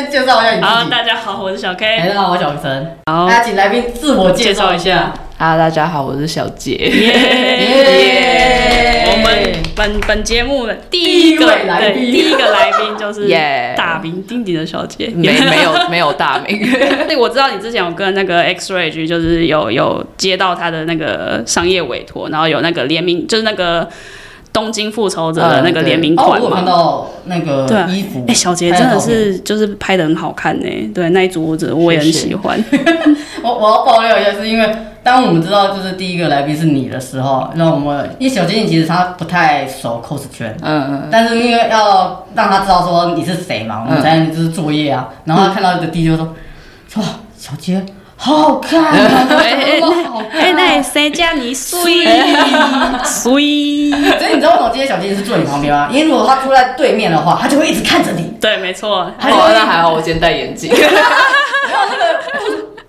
先介绍一下你自己。好，大家好，我是小 K。大家好，我是小陈。好，大家请来宾自我介绍一下。Hello，大家好，我是小杰。耶！我们本本节目的第一个来宾，第一个来宾就是 大名鼎鼎的小杰。没没有没有大名。对，我知道你之前有跟那个 X Ray 就是有有接到他的那个商业委托，然后有那个联名，就是那个。东京复仇者的那个联名款嘛，我看到那个衣服，哎，小杰真的是就是拍的很好看呢。对，那一组我我也很喜欢。我我要爆料一下，是因为当我们知道就是第一个来宾是你的时候，那我们因为小杰你其实他不太熟 cos 圈，嗯嗯，但是因为要让他知道说你是谁嘛，我们才能就是作业啊。然后他看到一个 D 就说，哇，小杰。好好看，哎哎，那谁叫你水，水？所以你知道为什么今天小金是坐你旁边吗？因为如果他坐在对面的话，他就会一直看着你。对，没错。哦，那还好，我今天戴眼镜。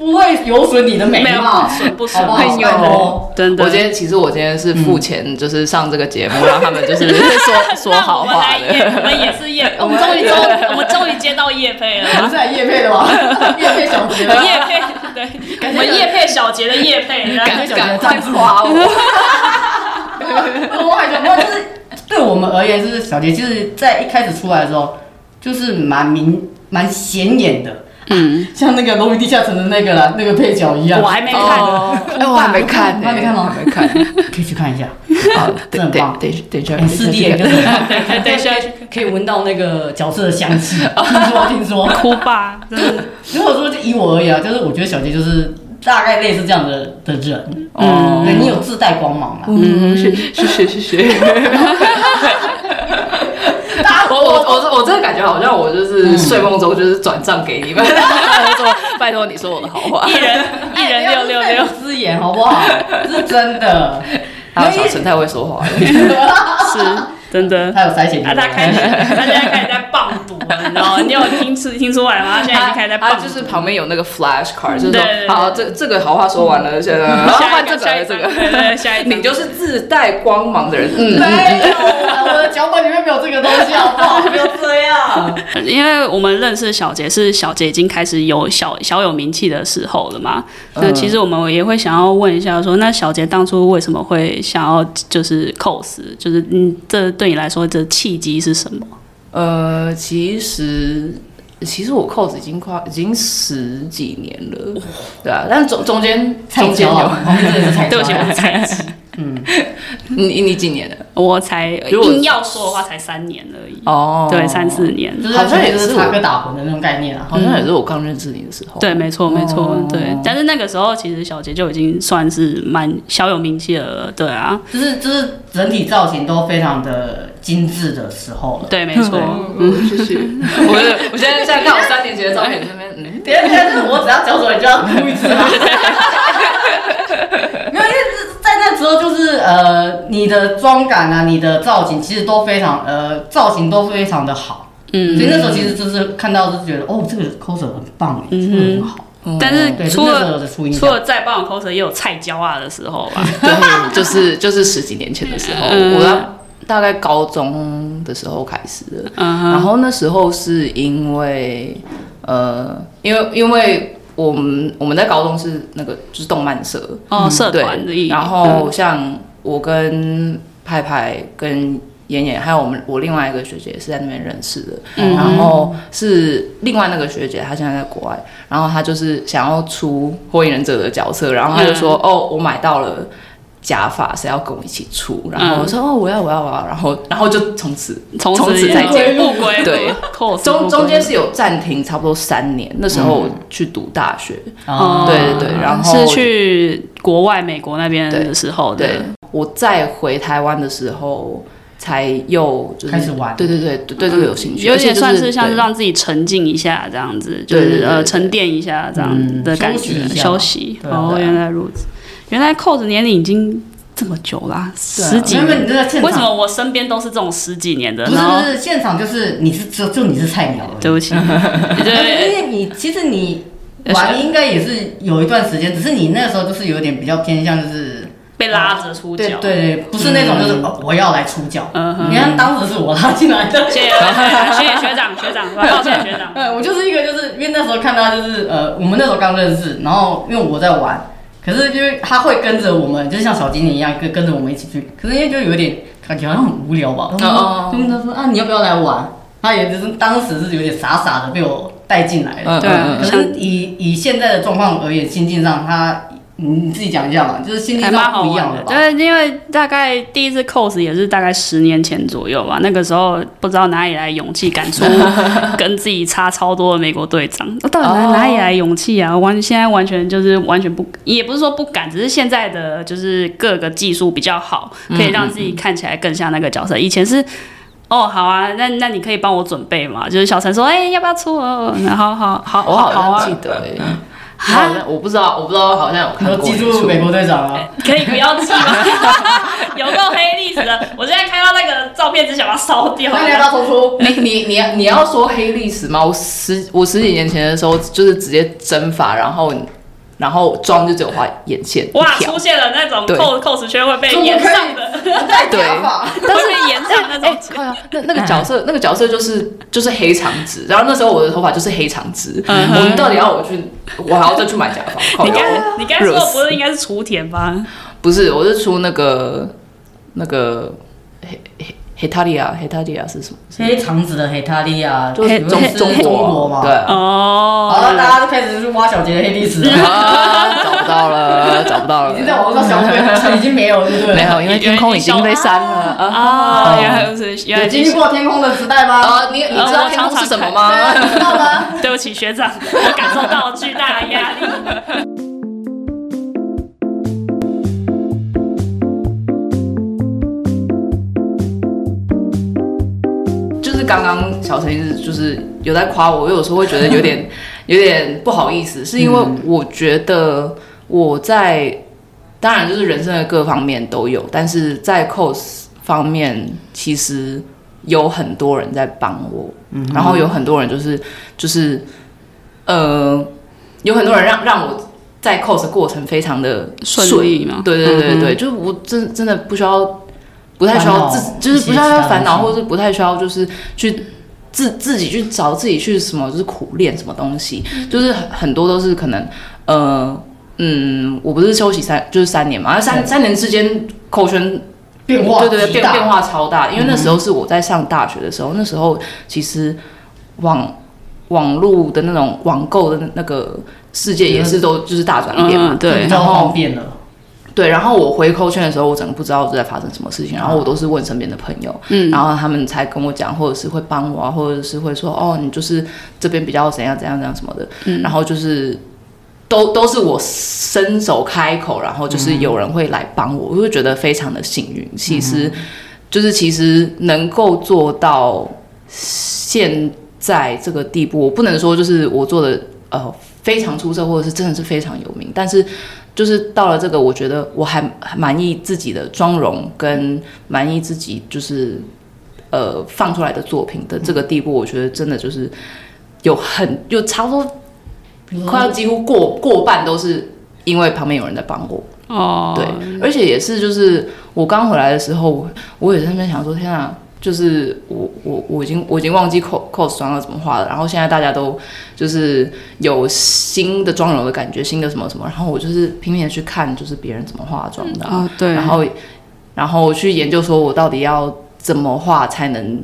不会有损你的美貌，不损不损，有真的。我今天其实我今天是付钱，就是上这个节目，让他们就是 说说好话的。我们也是叶，我们终于终 我们终于接到叶配了。我们是来叶配的吗？叶配小杰，叶配对，我们叶配小杰的叶配，感觉赶快夸我。我感觉就是对我们而言，就是小杰，就是在一开始出来的时候，就是蛮明蛮显眼的。嗯，像那个《龙与地下城》的那个啦，那个配角一样。我还没看，哎，我还没看，还没看吗？没看，可以去看一下。好，真的棒。等等下，四 D 眼就是等一下可以闻到那个角色的香气。听说听说，哭吧。如果说就以我而言啊，就是我觉得小杰就是大概类似这样的的人。哦，对你有自带光芒嘛？嗯，谢谢谢谢。我我我我真的感觉好像我就是睡梦中就是转账给你们，说拜托你说我的好话，一人 一人六六六。之言好不好？是真的，还有小陈太会说话。了，是。真的，他有塞钱。他开始，他现在开始在棒赌了，你知道吗？你有听出听出来吗？他现在已经开始在棒。他就是旁边有那个 flash card，就是说，好，这这个好话说完了，现在然后换这个这个，下一你就是自带光芒的人。嗯，没有，我的脚本里面没有这个东西，好不好？不要这样。因为我们认识小杰是小杰已经开始有小小有名气的时候了嘛。那其实我们也会想要问一下，说那小杰当初为什么会想要就是 cos，就是嗯这。对你来说，这契机是什么？呃，其实，其实我 cos 已经快已经十几年了，对啊，但中中间中间有，对不起。嗯，你你几年的？我才硬要说的话，才三年而已。哦，对，三四年，好像也是插科打诨的那种概念啊。好像也是我刚认识你的时候。对，没错，没错，对。但是那个时候，其实小杰就已经算是蛮小有名气了。对啊，就是就是整体造型都非常的精致的时候了。对，没错。嗯，谢谢。我我现在在看我三年级的照片，这边嗯，等下等下，就是我只要交手，你就要哭一次 就是呃，你的妆感啊，你的造型其实都非常呃，造型都非常的好。嗯，所以那时候其实就是看到就是觉得哦，这个 coser 很棒，真的很好。但是除了除了再棒的 coser，也有菜椒啊的时候吧。对，就是 就是十几年前的时候，我大概高中的时候开始的。然后那时候是因为呃，因为因为。我们我们在高中是那个就是动漫社哦，社团的。然后像我跟派派跟妍妍，还有我们我另外一个学姐是在那边认识的。然后是另外那个学姐，她现在在国外，然后她就是想要出火影忍者的角色，然后她就说：“哦，我买到了。”假发是要跟我一起出，然后我说哦，我要我要我要，然后然后就从此从此再见。不归。对，中中间是有暂停差不多三年，那时候去读大学，对对对，然后是去国外美国那边的时候，对，我再回台湾的时候才又就是开始玩。对对对对对这个有兴趣，有点算是像是让自己沉静一下这样子，就是呃沉淀一下这样嗯的感觉，休息。哦，原来如此，原来扣子年龄已经这么久啦，十几年。为什么我身边都是这种十几年的？不是不是现场就是你是就就你是菜鸟对不起，对 因对，为你其实你玩应该也是有一段时间，只是你那时候就是有点比较偏向就是被拉着出脚。对对对，不是那种就是、哦我要来出脚。嗯哼你看当时是我拉进来的，谢谢谢谢学长学长，抱歉学长。对，我就是一个就是因为那时候看他就是呃，我们那时候刚认识，然后因为我在玩，可是就是他会跟着我们，就是像小精灵一样跟跟着我们一起去，可是因为就有点感觉好像很无聊吧，然哦后就问他说啊你要不要来玩？他也就是当时是有点傻傻的被我带进来的，嗯对啊可是以以现在的状况而言，心境上他你你自己讲一下嘛，就是心境还蛮上好玩的，不一样吧？对，因为大概第一次 cos 也是大概十年前左右吧，那个时候不知道哪里来勇气，敢出跟自己差超多的美国队长，我 到底哪哦哪里来勇气啊？完现在完全就是完全不，也不是说不敢，只是现在的就是各个技术比较好，可以让自己看起来更像那个角色。以前是。哦，好啊，那那你可以帮我准备嘛？就是小陈说，哎、要不要出？哦然后好好我好好记，得好像我不知道我不知道好像有看记住美国队长啊，可以不要记吗？有够黑历史的，我现在看到那个照片只想把它烧掉。那你要不要冲出？你你你你要说黑历史吗？我十我十几年前的时候就是直接蒸发，然后然后妆就只有画眼线哇，出，现了那种对。cos cos 圈会被延上的，戴对。假发，会被延上那哎、种。那那个角色，那个角色就是就是黑长直，然后那时候我的头发就是黑长直，嗯我们到底要我去，我还要再去买假发？你刚你刚才说的不是应该是雏田吗？不是，我是出那个那个黑黑黑塔利亚，黑塔利亚是什么？黑长子的黑塔利亚，就是中是中中国嘛？对。啊哦，好了，大家就开始去挖小杰的黑历史了，啊，找不到了，找不到了已经，在网上小队已经没有，对不对？没有，因为天空已经被删了啊。啊，原来是原来经历。过天空的时代吗？啊，你你知道天空是什么对吗？啊，你知道吗？对 不起学长，我感受到巨大的压力。刚刚小陈一直就是有在夸我，我有时候会觉得有点 有点不好意思，是因为我觉得我在当然就是人生的各方面都有，但是在 cos 方面其实有很多人在帮我，嗯然后有很多人就是就是呃有很多人让让我在 cos 过程非常的顺。利嘛。对对对对，就是我真真的不需要，不太需要自，就是不需要烦恼，或者是不太需要就是去自自己去找自己去什么，就是苦练什么东西，就是很很多都是可能呃嗯，我不是休息三就是三年嘛，三三年之间口圈变化对对对变变化超大，因为那时候是我在上大学的时候，那时候其实网网络的那种网购的那个世界也是都就是大转变嘛嗯，对。比较方便了。对，然后我回扣圈的时候，我整个不知道在发生什么事情，然后我都是问身边的朋友，嗯。然后他们才跟我讲，或者是会帮我啊，或者是会说哦，你就是这边比较怎样怎样怎样什么的，嗯。然后就是都都是我伸手开口，然后就是有人会来帮我，我就觉得非常的幸运。其实就是其实能够做到现在这个地步，我不能说就是我做的呃非常出色，或者是真的是非常有名，但是就是到了这个，我觉得我还还满意自己的妆容，跟满意自己就是呃放出来的作品的这个地步，我觉得真的就是有很有差不多快要几乎过过半都是因为旁边有人在帮我。哦，对，而且也是就是我刚回来的时候，我我也在那边想说，天啊，就是我我我已经我已经忘记 cos cos 妆要怎么画了，然后现在大家都就是有新的妆容的感觉，新的什么什么，然后我就是拼命的去看，就是别人怎么化妆的啊、哦对，然后然后去研究说我到底要怎么画才能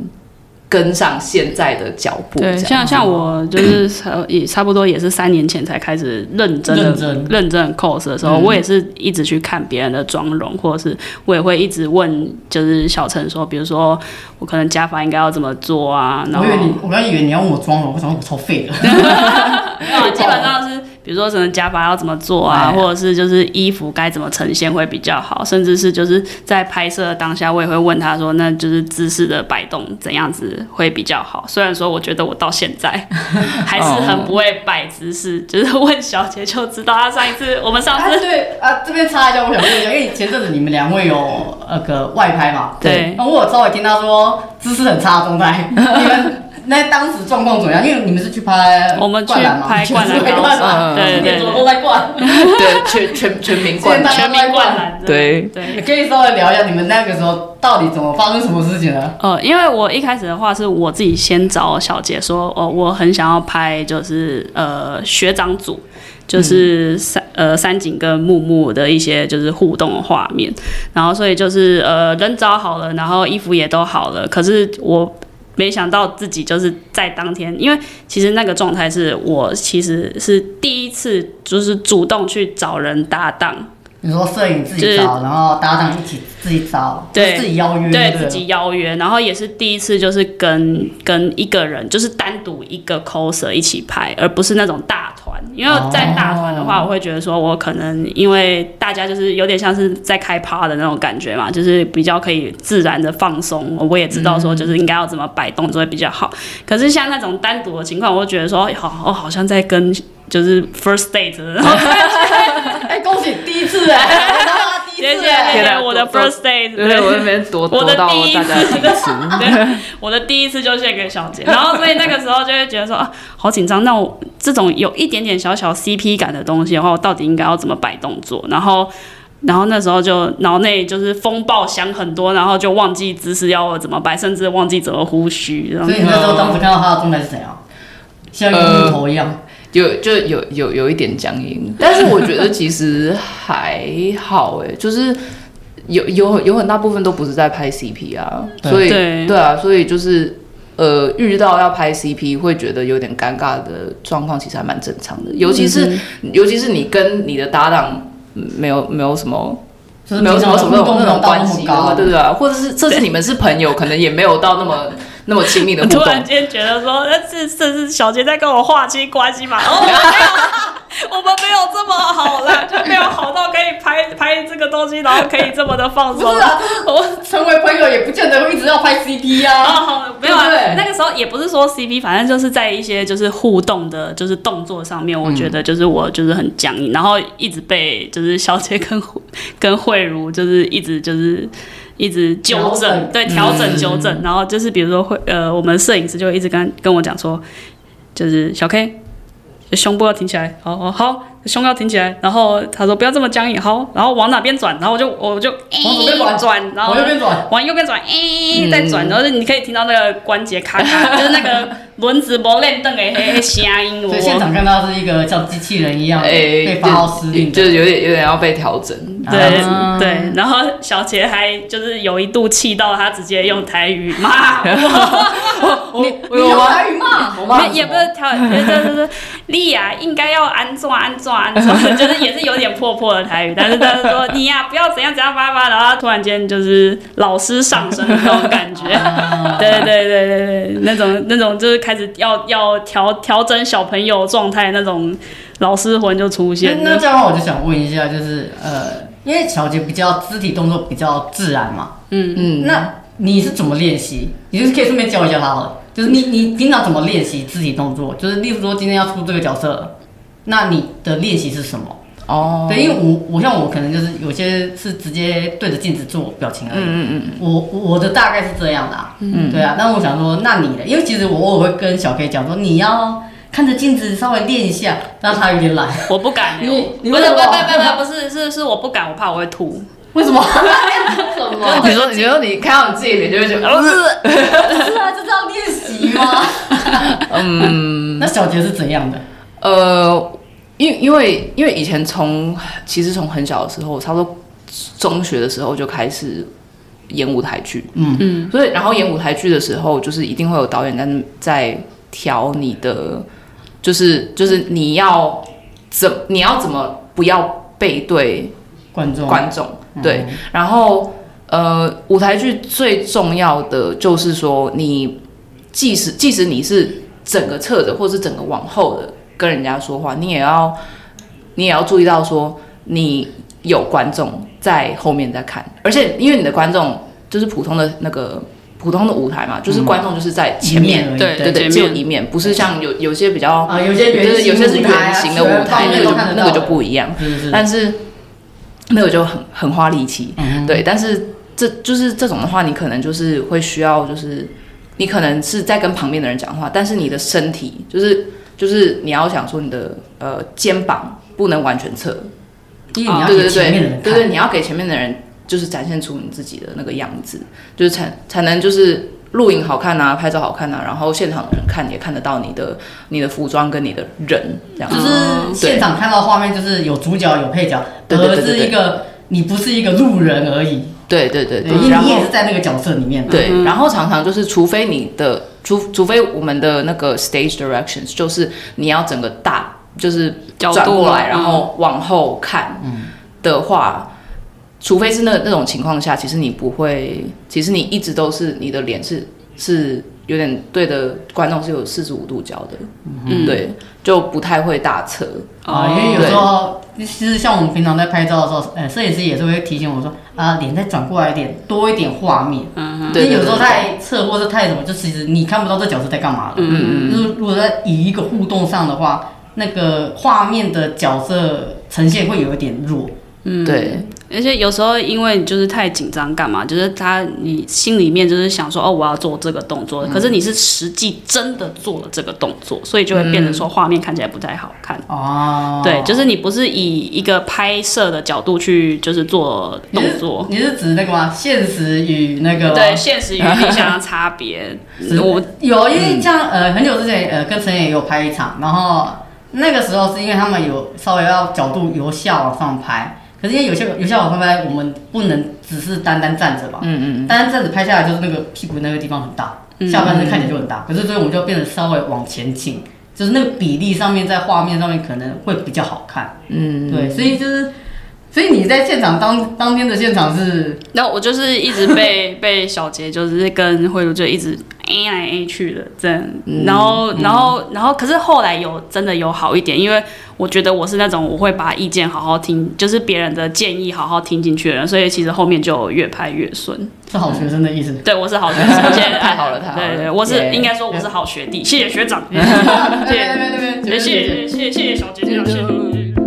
跟上现在的脚步，对，像像我就是差 也差不多也是三年前才开始认真的认真。认真 cos 的时候，嗯。我也是一直去看别人的妆容，或者是我也会一直问，就是小陈说，比如说我可能加法应该要怎么做啊，然后我以为你，我刚以为你要问我妆容，我想说我超废的。啊，基本上是，比比如说什么假发要怎么做啊，或者是就是衣服该怎么呈现会比较好，甚至是就是在拍摄当下，我也会问他说，那就是姿势的摆动怎样子会比较好。虽然说我觉得我到现在 还是很不会摆姿势，就是问小姐就知道。他上一次我们上次对啊，这边插一下，我想问一下，因为前阵子你们两位有那个外拍嘛？对。那我稍微听他说姿势很差的状态，你们。那当时状况怎么样？因为你们是去拍，我们去拍灌篮高手，对对，都在灌，对全全全民灌，全民灌篮，对对。可以稍微聊一下你们那个时候到底怎么发生什么事情呢？呃，因为我一开始的话是我自己先找小杰说，哦，我很想要拍就是呃学长组，就是三呃三井跟木木的一些就是互动的画面，然后所以就是呃人找好了，然后衣服也都好了，可是我。没想到自己就是在当天，因为其实那个状态是我其实是第一次，就是主动去找人搭档。你说摄影自己找，然后搭档一起自己找，对，自己邀约，对自己邀约，然后也是第一次，就是跟跟一个人，就是单独一个 coser 一起拍，而不是那种大团。因为在大团的话，我会觉得说，我可能因为大家就是有点像是在开趴的那种感觉嘛，就是比较可以自然的放松。我也知道说，就是应该要怎么摆动作会比较好。可是像那种单独的情况，我会觉得说，好，我好像在跟。就是 first date，哎，恭喜第一次哎，谢谢谢谢我的 first date，对我那边多多到第一次，对，我的第一次就献给小杰，然后所以那个时候就会觉得说啊，好紧张。那我这种有一点点小小 CP 感的东西的话，我到底应该要怎么摆动作？然后，然后那时候就脑内就是风暴想很多，然后就忘记姿势要怎么摆，甚至忘记怎么呼吸。所以你那时候当时看到他的状态是怎样？像一个木头一样。有就有有有一点僵硬，但是我觉得其实还好哎，就是有有有很大部分都不是在拍 CP 啊，所以对。啊，所以就是呃遇到要拍 CP 会觉得有点尴尬的状况，其实还蛮正常的，尤其是尤其是你跟你的搭档没有没有什么，没有什么什么那种关系啊，对不对？或者是这次你们是朋友，可能也没有到那么。那么亲密的互动，突然间觉得说，那这这是小杰在跟我划清关系嘛？哦，没有，我们没有这么好了，就没有好到可以拍拍这个东西，然后可以这么的放松。不是啊，我成为朋友也不见得会一直要拍 CP 啊。哦，没有啊，那个时候也不是说 CP，反正就是在一些就是互动的，就是动作上面，我觉得就是我就是很僵硬，然后一直被就是小杰跟跟慧茹就是一直就是。一直纠正，对，调整纠正，然后就是比如说会，呃，我们摄影师就一直跟跟我讲说，就是小 K，胸部要挺起来，好好好。胸要挺起来，然后他说不要这么僵硬，好，然后往哪边转，然后我就我就往左边转，然后往右边转，往右边转，哎，再转，然后你可以听到那个关节咔咔，就是那个轮子磨练凳的嘿嘿声音。所以现场看到是一个像机器人一样被发号施令，就是有点有点要被调整。对对，然后小杰还就是有一度气到他直接用台语骂我，你你用台语骂，也不是调，就是丽亚应该要安装安装。就是也是有点破破的台语，但是他是说你呀不要怎样怎样叭叭，然后突然间就是老师上身的那种感觉，对对对对对，那种那种就是开始要要调调整小朋友状态那种老师魂就出现。那这样的话我就想问一下，就是呃，因为小杰比较肢体动作比较自然嘛，嗯嗯，那你是怎么练习？你就是可以顺便教一下他了，就是你你平常怎么练习肢体动作？就是例如说今天要出这个角色。那你的练习是什么？哦，对，因为我我像我可能就是有些是直接对着镜子做表情而已。嗯嗯嗯。我我的大概是这样的。嗯。对啊，那我想说，那你的，因为其实我偶尔会跟小 K 讲说，你要看着镜子稍微练一下，让他有点懒。我不敢。你不是不不不不不是是是我不敢，我怕我会吐。为什么？什么？你说你说你看到你自己脸就会觉得，不是，是啊，就是要练习吗？嗯。那小杰是怎样的？呃。因因为因为以前从其实从很小的时候，差不多中学的时候就开始演舞台剧，嗯嗯，所以然后演舞台剧的时候，就是一定会有导演在在调你的，就是就是你要怎你要怎么不要背对观众。观众对，然后呃舞台剧最重要的就是说，你即使即使你是整个侧着或是整个往后的。跟人家说话，你也要你也要注意到说你有观众在后面在看，而且因为你的观众就是普通的那个普通的舞台嘛，就是观众就是在前面，面对对对，只有一面，不是像有有些比较啊，有些就是有些是圆形的舞台，那个就那个就不不一样，是是，但是那个就很很花力气，嗯对，但是这就是这种的话，你可能就是会需要，就是你可能是在跟旁边的人讲话，但是你的身体就是就是你要想说你的呃肩膀不能完全侧，因为你要对对给前面的对对对，你要给前面的人就是展现出你自己的那个样子，就是才才能就是录影好看啊，拍照好看啊，然后现场的人看也看得到你的你的服装跟你的人这样。就。是现场看到画面就是有主角有配角，而是一个你不是一个路人而已，对对对对，因为然后你也是在那个角色里面。的，对，然后常常就是，除非你的除除非我们的那个 stage directions 就是你要整个大就是角度转过来，嗯然后往后看的话，除非是那那种情况下，其实你不会，其实你一直都是你的脸是是有点对的观众是有四十五度角的，嗯对，就不太会大侧。啊，因为有时候其实像我们平常在拍照的时候，呃，摄影师也是会提醒我说啊，脸再转过来一点，多一点画面。嗯对因为有时候太侧或者太什么，就其实你看不到这角色在干嘛的。嗯嗯就是如果在以一个互动上的话，那个画面的角色呈现会有一点弱。嗯，对，而且有时候因为你就是太紧张，干嘛？就是他你心里面就是想说哦，我要做这个动作，可是你是实际真的做了这个动作，所以就会变成说画面看起来不太好看。哦，对，就是你不是以一个拍摄的角度去就是做动作，你是指那个吗？现实与那个对现实与理想的差别。我有，因为像、呃很久之前呃跟陈也有拍一场，然后那个时候是因为他们有稍微要角度由下往上拍，可是因为有些有些好拍拍，我们不能只是单单站着吧，嗯嗯单单站着拍下来就是那个屁股那个地方很大，下半身看起来就很大，可是所以我们就变得稍微往前倾，就是那个比例上面在画面上面可能会比较好看，嗯，对，所以就是。所以你在现场当当天的现场是那我就是一直被 被小杰就是跟慧茹就一直 A 来 A 去的这样，然后然后然后可是后来有真的有好一点，因为我觉得我是那种我会把意见好好听，就是别人的建议好好听进去的人，所以其实后面就越拍越顺。是好学生的意思。对，我是好学生，谢谢太好了太好了对对对，我是应该说我是好学弟，谢谢学长，谢那边那边那边，谢谢谢谢谢谢小姐姐，谢谢。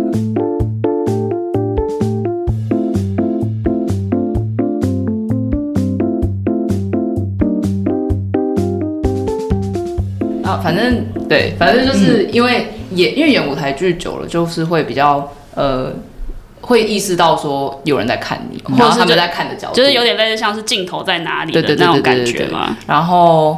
啊，反正对，反正就是因为演，因为演舞台剧久了，就是会比较呃，会意识到说有人在看你，或者他们在看的角度，就是有点类似像是镜头在哪里的那种感觉嘛。然后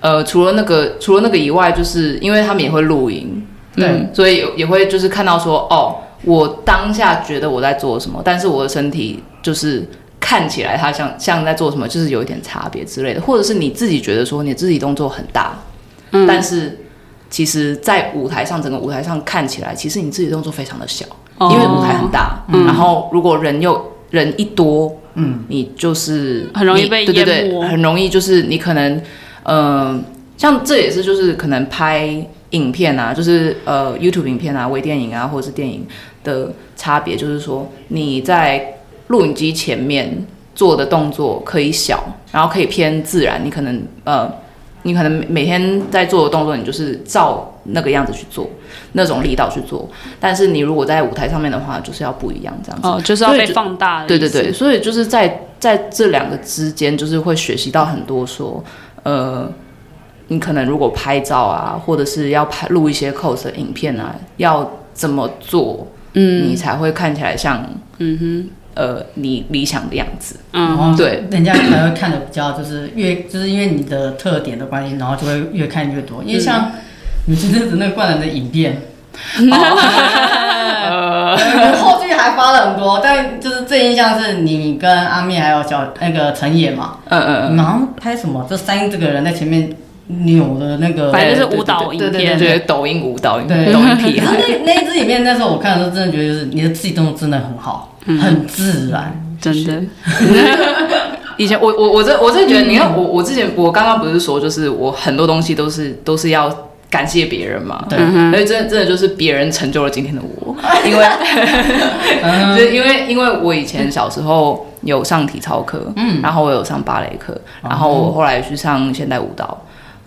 呃，除了那个除了那个以外，就是因为他们也会录音，对嗯，所以也会就是看到说，哦，我当下觉得我在做什么，但是我的身体就是。看起来他像像在做什么，就是有一点差别之类的，或者是你自己觉得说你自己动作很大，嗯。但是其实，在舞台上整个舞台上看起来，其实你自己动作非常的小，哦。因为舞台很大，然后如果人又人一多，嗯，你就是很容易被对对对，淹没。很容易就是你可能，呃，像这也是就是可能拍影片啊，就是呃 YouTube 影片啊、微电影啊或者是电影的差别，就是说你在录影机前面做的动作可以小，然后可以偏自然，你可能呃。你可能每天在做的动作，你就是照那个样子去做，那种力道去做。但是你如果在舞台上面的话，就是要不一样这样子。哦，就是要被放大。对对对，，所以就是在在这两个之间，就是会学习到很多说，呃，你可能如果拍照啊，或者是要拍录一些 cos 的影片啊，要怎么做，嗯你才会看起来像嗯哼，呃你理想的样子。嗯，对，人家才会看的比较就是越就是因为你的特点的关系，然后就会越看越多。因为像你前阵子那个灌篮的影片，呃，后续还发了很多，但就是最印象是你跟阿密还有小那个陈野嘛，嗯嗯你们好像拍什么？这三这个人在前面扭的那个，反正就是舞蹈影对对对片对，抖音舞蹈，影片。抖音屁可孩。那 那一支影片，那时候我看的时候，真的觉得就是你的自己动作真的很好，很自然。真的，以前我我我这我真的觉得，你看我我之前我刚刚不是说，就是我很多东西都是都是要感谢别人嘛，对。所以真的真的就是别人成就了今天的我，因为就因为因为我以前小时候有上体操课，嗯，然后我有上芭蕾课，然后我后来去上现代舞蹈，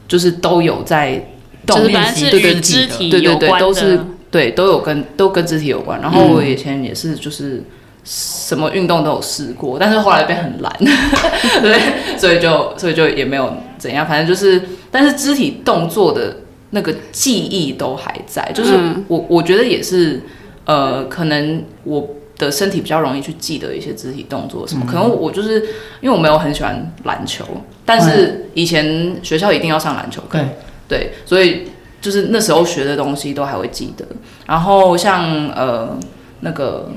就是都有在动就是反练习，正是与对对肢体对对对，有关的都是对都有跟都跟肢体有关。然后我以前也是就是什么运动都有试过，但是后来变很懒，对，所以就所以就也没有怎样，反正就是，但是肢体动作的那个记忆都还在，就是嗯我我觉得也是，呃，可能我。的身体比较容易去记得一些肢体动作什么，可能我就是因为我没有很喜欢篮球，但是以前学校一定要上篮球课，对，对，所以就是那时候学的东西都还会记得。然后像呃那个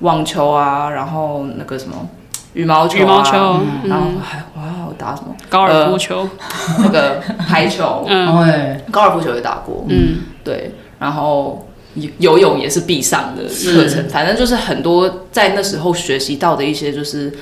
网球啊，然后那个什么羽毛球、啊，羽毛球，然后嗯，还哇我打什么？高尔夫球，那个排球，嗯。对，高尔夫球也打过，嗯，对，然后游游泳也是必上的课程，反正就是很多在那时候学习到的一些就是。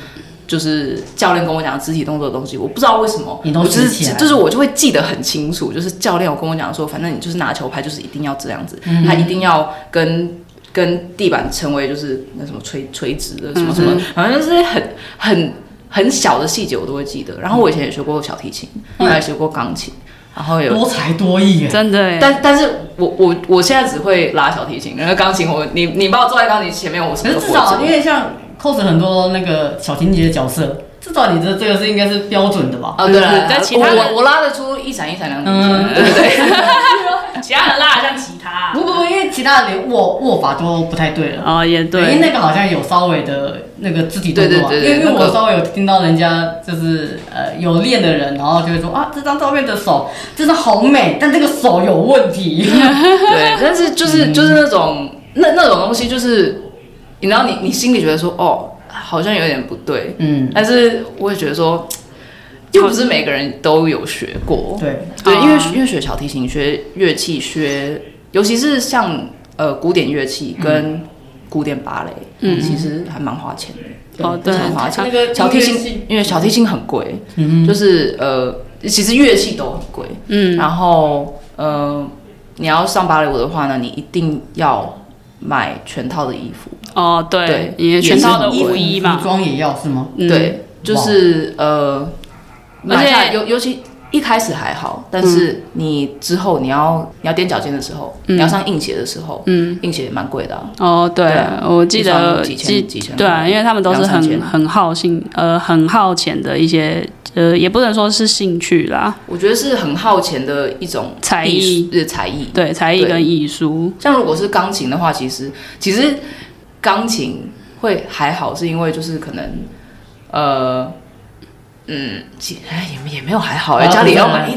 就是教练跟我讲肢体动作的东西，我不知道为什么，你都我就记起来是就是我就会记得很清楚。就是教练有跟我讲说，反正你就是拿球拍，就是一定要这样子，他一定要跟跟地板成为就是那什么垂垂直的什么什么，反正就是很很很小的细节我都会记得。然后我以前也学过小提琴，还有学过钢琴，然后有多才多艺耶，真的。耶，但但是我我我现在只会拉小提琴，然后钢琴我你你把我坐在钢琴前面，我什可是至么都不会做。少因为像 cos 很多那个小情节的角色，至少你的这个是应该是标准的吧？哦，对了，嗯但其他的我我拉得出一闪一闪亮晶嗯。晶，对对对，其他的辣的像其他，不不不，因为其他的连握握法都不太对了。哦，也对。因为，那个好像有稍微的那个肢体动作、啊，对对对对因为因为我稍微有听到人家就是呃有练的人，然后就会说啊，这张照片的手真的好美，但这个手有问题。对，但是就是就是那种那那种东西，就是你知道你你心里觉得说哦，好像有点不对，嗯，但是我也觉得说，又不是每个人都有学过，对，对，因为啊。因为学小提琴、学乐器、学，尤其是像呃古典乐器跟古典芭蕾，嗯。其实还蛮花钱的。哦，对很花钱。那个小提琴，因为小提琴很贵，嗯。就是呃，其实乐器都很贵。嗯，然后呃，你要上芭蕾舞的话呢，你一定要买全套的衣服。哦，对也，全套的舞衣嘛，服装也要是吗？嗯，对，就是呃，买下来尤尤其一开始还好，但是你之后你要你要踮脚尖的时候，嗯你要上硬鞋的时候，嗯，硬鞋也蛮贵的啊。哦，对我记得双几千记几千对啊，因为他们都是很很好兴呃很耗钱的一些呃，也不能说是兴趣啦，我觉得是很耗钱的一种才艺艺术，呃，才艺。对，才艺跟艺术，像如果是钢琴的话，其实其实钢琴会还好，是因为就是可能呃。嗯，其哎也也没有还好哎，啊家里要买一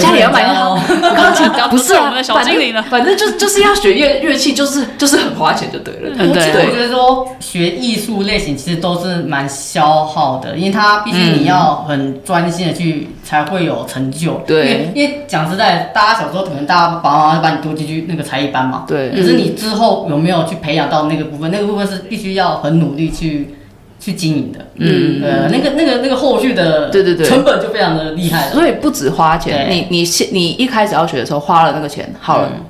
家里要买一人家哦钢琴不是啊 我们的小精灵了，反正就就是要学乐乐器，就是就是很花钱就对了。嗯对其实我觉得说学艺术类型其实都是蛮消耗的，因为它毕竟你要很专心的去才会有成就。对因为因为讲实在，大家小时候可能大家爸爸妈妈把你丢进去那个才艺班嘛，对可是你之后有没有去培养到那个部分？那个部分是必须要很努力去去经营的。嗯，呃，那个那个那个后续的对对对。成本就非常的厉害了。所以不止花钱，你你先你一开始要学的时候花了那个钱，好了，嗯。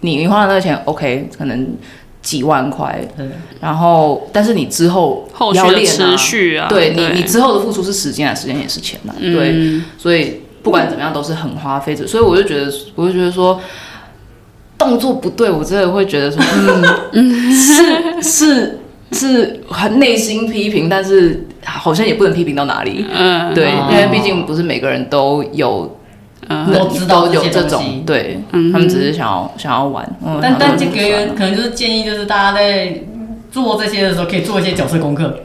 你你花了那个钱，OK，可能几万块，对。然后但是你之后后续的要练啊持续啊，对你你之后的付出是时间啊，时间也是钱啊，对，嗯所以不管怎么样都是很花费的，所以我就觉得，我就觉得说。动作不对，我真的会觉得说，嗯，是是是很内心批评，但是好像也不能批评到哪里，嗯，对，哦因为毕竟不是每个人都有嗯。都知道都有这这些东西。种，对，嗯。他们只是想要想要玩，嗯但但这个可能就是建议，就是大家在做这些的时候，可以做一些角色功课。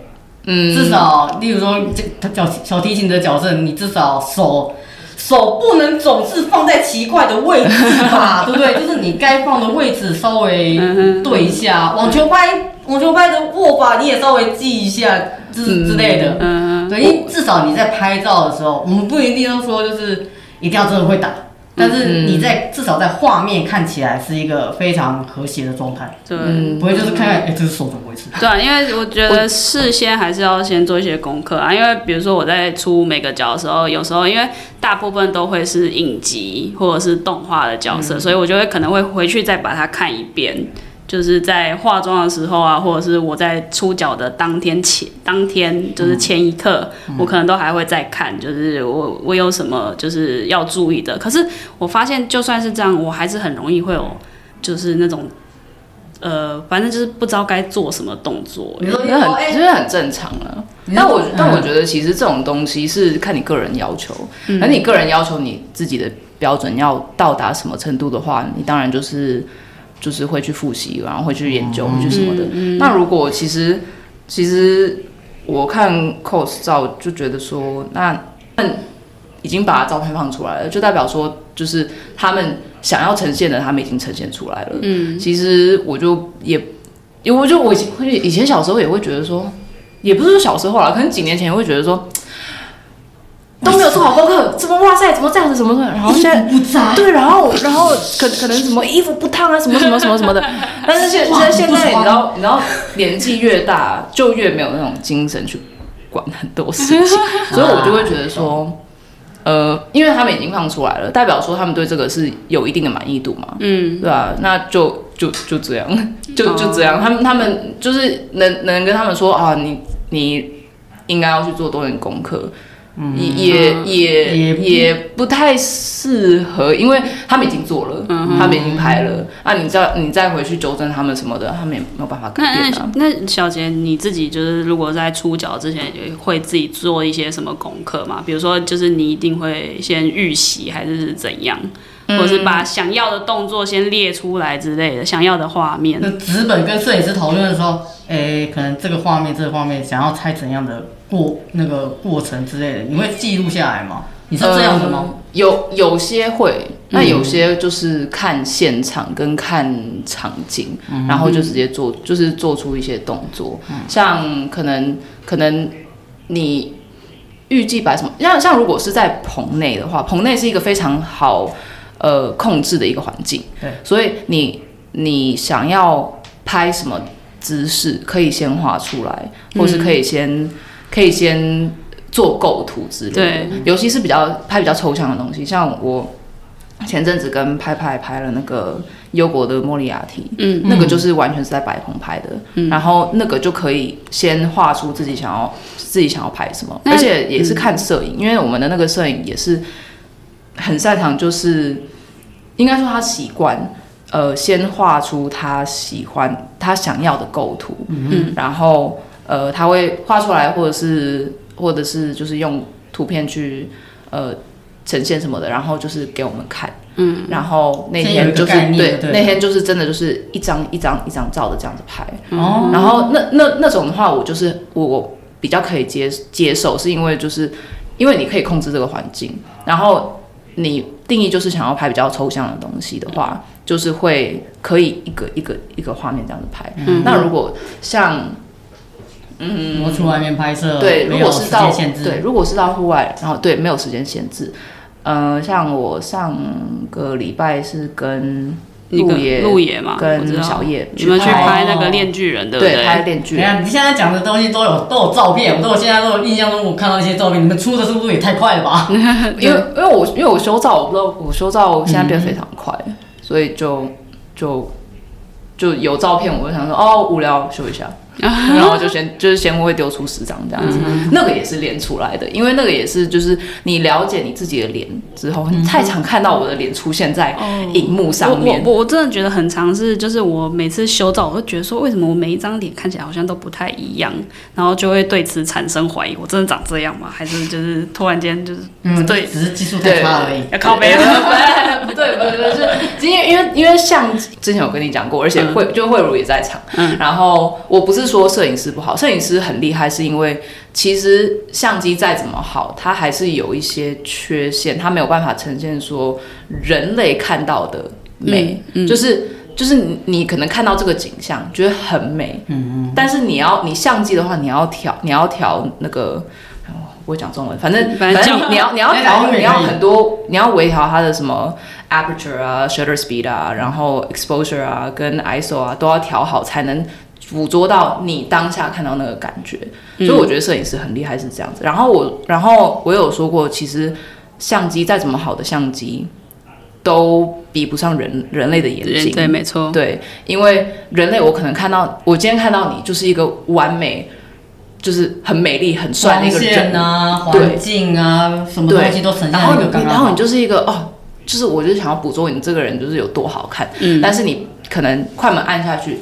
嗯，至少，例如说这小小提琴的角色，你至少手手不能总是放在奇怪的位置吧，对不对？就是你该放的位置稍微对一下。网球拍，网球拍的握法你也稍微记一下，之之类的。嗯，对，因为至少你在拍照的时候，我们不一定要说就是一定要真的会打，但是你在至少在画面看起来是一个非常和谐的状态，对，不会就是看看哎，这是手怎么回事？对啊，因为我觉得事先还是要先做一些功课啊，因为比如说我在出每个角的时候，有时候因为大部分都会是影集或者是动画的角色，所以我就会可能会回去再把它看一遍。就是在化妆的时候啊，或者是我在出脚的当天前，当天就是前一刻，我可能都还会再看，就是我我有什么就是要注意的。可是我发现，就算是这样，我还是很容易会有就是那种呃，反正就是不知道该做什么动作。你说很，其实很正常了。但我但我觉得，其实这种东西是看你个人要求，而你个人要求你自己的标准要到达什么程度的话，你当然就是。就是会去复习，然后会去研究，会去什么的。那如果其实其实我看 cos 照就觉得说，那那已经把照片放出来了，就代表说，就是他们想要呈现的，他们已经呈现出来了。嗯，其实我就也，因为我就我以前会以前小时候也会觉得说，也不是说小时候啦，可能几年前会觉得说。都没有做好功课，怎么哇塞，怎么这样子，什么什么，然后现在对，然后然后可可能什么衣服不烫啊，什么什么什么什么的，但是现现在现在你知道你知道年纪越大就越没有那种精神去管很多事情，所以我就会觉得说，呃，因为他们已经放出来了，代表说他们对这个是有一定的满意度嘛，嗯，对吧？那就就就这样，就就这样，他们他们就是能能跟他们说啊，你你应该要去做多点功课。也也也也不太适合，因为他们已经做了，嗯他们已经拍了，啊，你再你再回去纠正他们什么的，他们也没有办法改变啊。那小杰你自己就是如果在出脚之前会自己做一些什么功课吗？比如说就是你一定会先预习还是怎样，或是把想要的动作先列出来之类的，想要的画面。那纸本跟摄影师讨论的时候，哎，可能这个画面这个画面想要猜怎样的？过那个过程之类的，你会记录下来吗？你是这样的吗？有有些会，那有些就是看现场跟看场景，然后就直接做，就是做出一些动作。像可能可能你预计摆什么？像像如果是在棚内的话，棚内是一个非常好呃控制的一个环境，对，所以你你想要拍什么姿势，可以先画出来，或是可以先。可以先做构图之类的，尤其是比较拍比较抽象的东西，像我前阵子跟拍拍拍了那个优国的莫里亚蒂，嗯，那个就是完全是在白棚拍的，嗯，然后那个就可以先画出自己想要自己想要拍什么，而且也是看摄影，因为我们的那个摄影也是很擅长，就是应该说他习惯，呃，先画出他喜欢他想要的构图，嗯，然后。呃，他会画出来，或者是，或者是就是用图片去呃呈现什么的，然后就是给我们看。嗯，然后那天就是对，那天就是真的就是一张一张一张照的这样子拍。哦，然后那那那种的话，我就是我我比较可以接接受，是因为就是因为你可以控制这个环境，然后你定义就是想要拍比较抽象的东西的话，就是会可以一个一个一个画面这样子拍。嗯，那如果像嗯，我出外面拍摄，对，如果是到。对，如果是到户外，然后对，没有时间限制。呃，像我上个礼拜是跟陆野，陆野嘛，跟小叶，你们去拍那个链巨人，对不对？拍炼巨人。你现在讲的东西都有都有照片，我都我现在都有印象中，我看到一些照片，你们出的速度也太快了吧？因为因为我因为我修照，我不知道我修照现在变得非常快，所以就就就有照片，我就想说哦，无聊修一下。然后就先就是先会丢出十张这样子，那个也是练出来的，因为那个也是就是你了解你自己的脸之后，你太常看到我的脸出现在荧幕上面。我我我真的觉得很常是，就是我每次修照，我会觉得说，为什么我每一张脸看起来好像都不太一样，然后就会对此产生怀疑，我真的长这样吗？还是就是突然间就是嗯，对，只是技术太差而已。要靠背了，不对不对不对，是因为因为因为像之前有跟你讲过，而且慧就慧茹也在场，嗯，然后我不是。说摄影师不好，摄影师很厉害，是因为其实相机再怎么好，它还是有一些缺陷，它没有办法呈现说人类看到的美，嗯就是就是你你可能看到这个景象觉得很美，嗯嗯，但是你要你相机的话，你要调你要调那个，我会讲中文，反正反正你要你要调你要很多，你要微调它的什么 aperture 啊、shutter speed 啊，然后 exposure 啊跟 ISO 啊都要调好，才能捕捉到你当下看到那个感觉。所以我觉得摄影师很厉害是这样子。然后我然后我有说过，其实相机再怎么好的相机，都比不上人人类的眼睛。对，没错，对，因为人类我可能看到，我今天看到你就是一个完美，就是很美丽、很帅的光一个人线啊，环境啊，什么东西都呈现然后你刚刚。然后你就是一个哦，就是我就想要捕捉你这个人就是有多好看，嗯，但是你可能快门按下去怎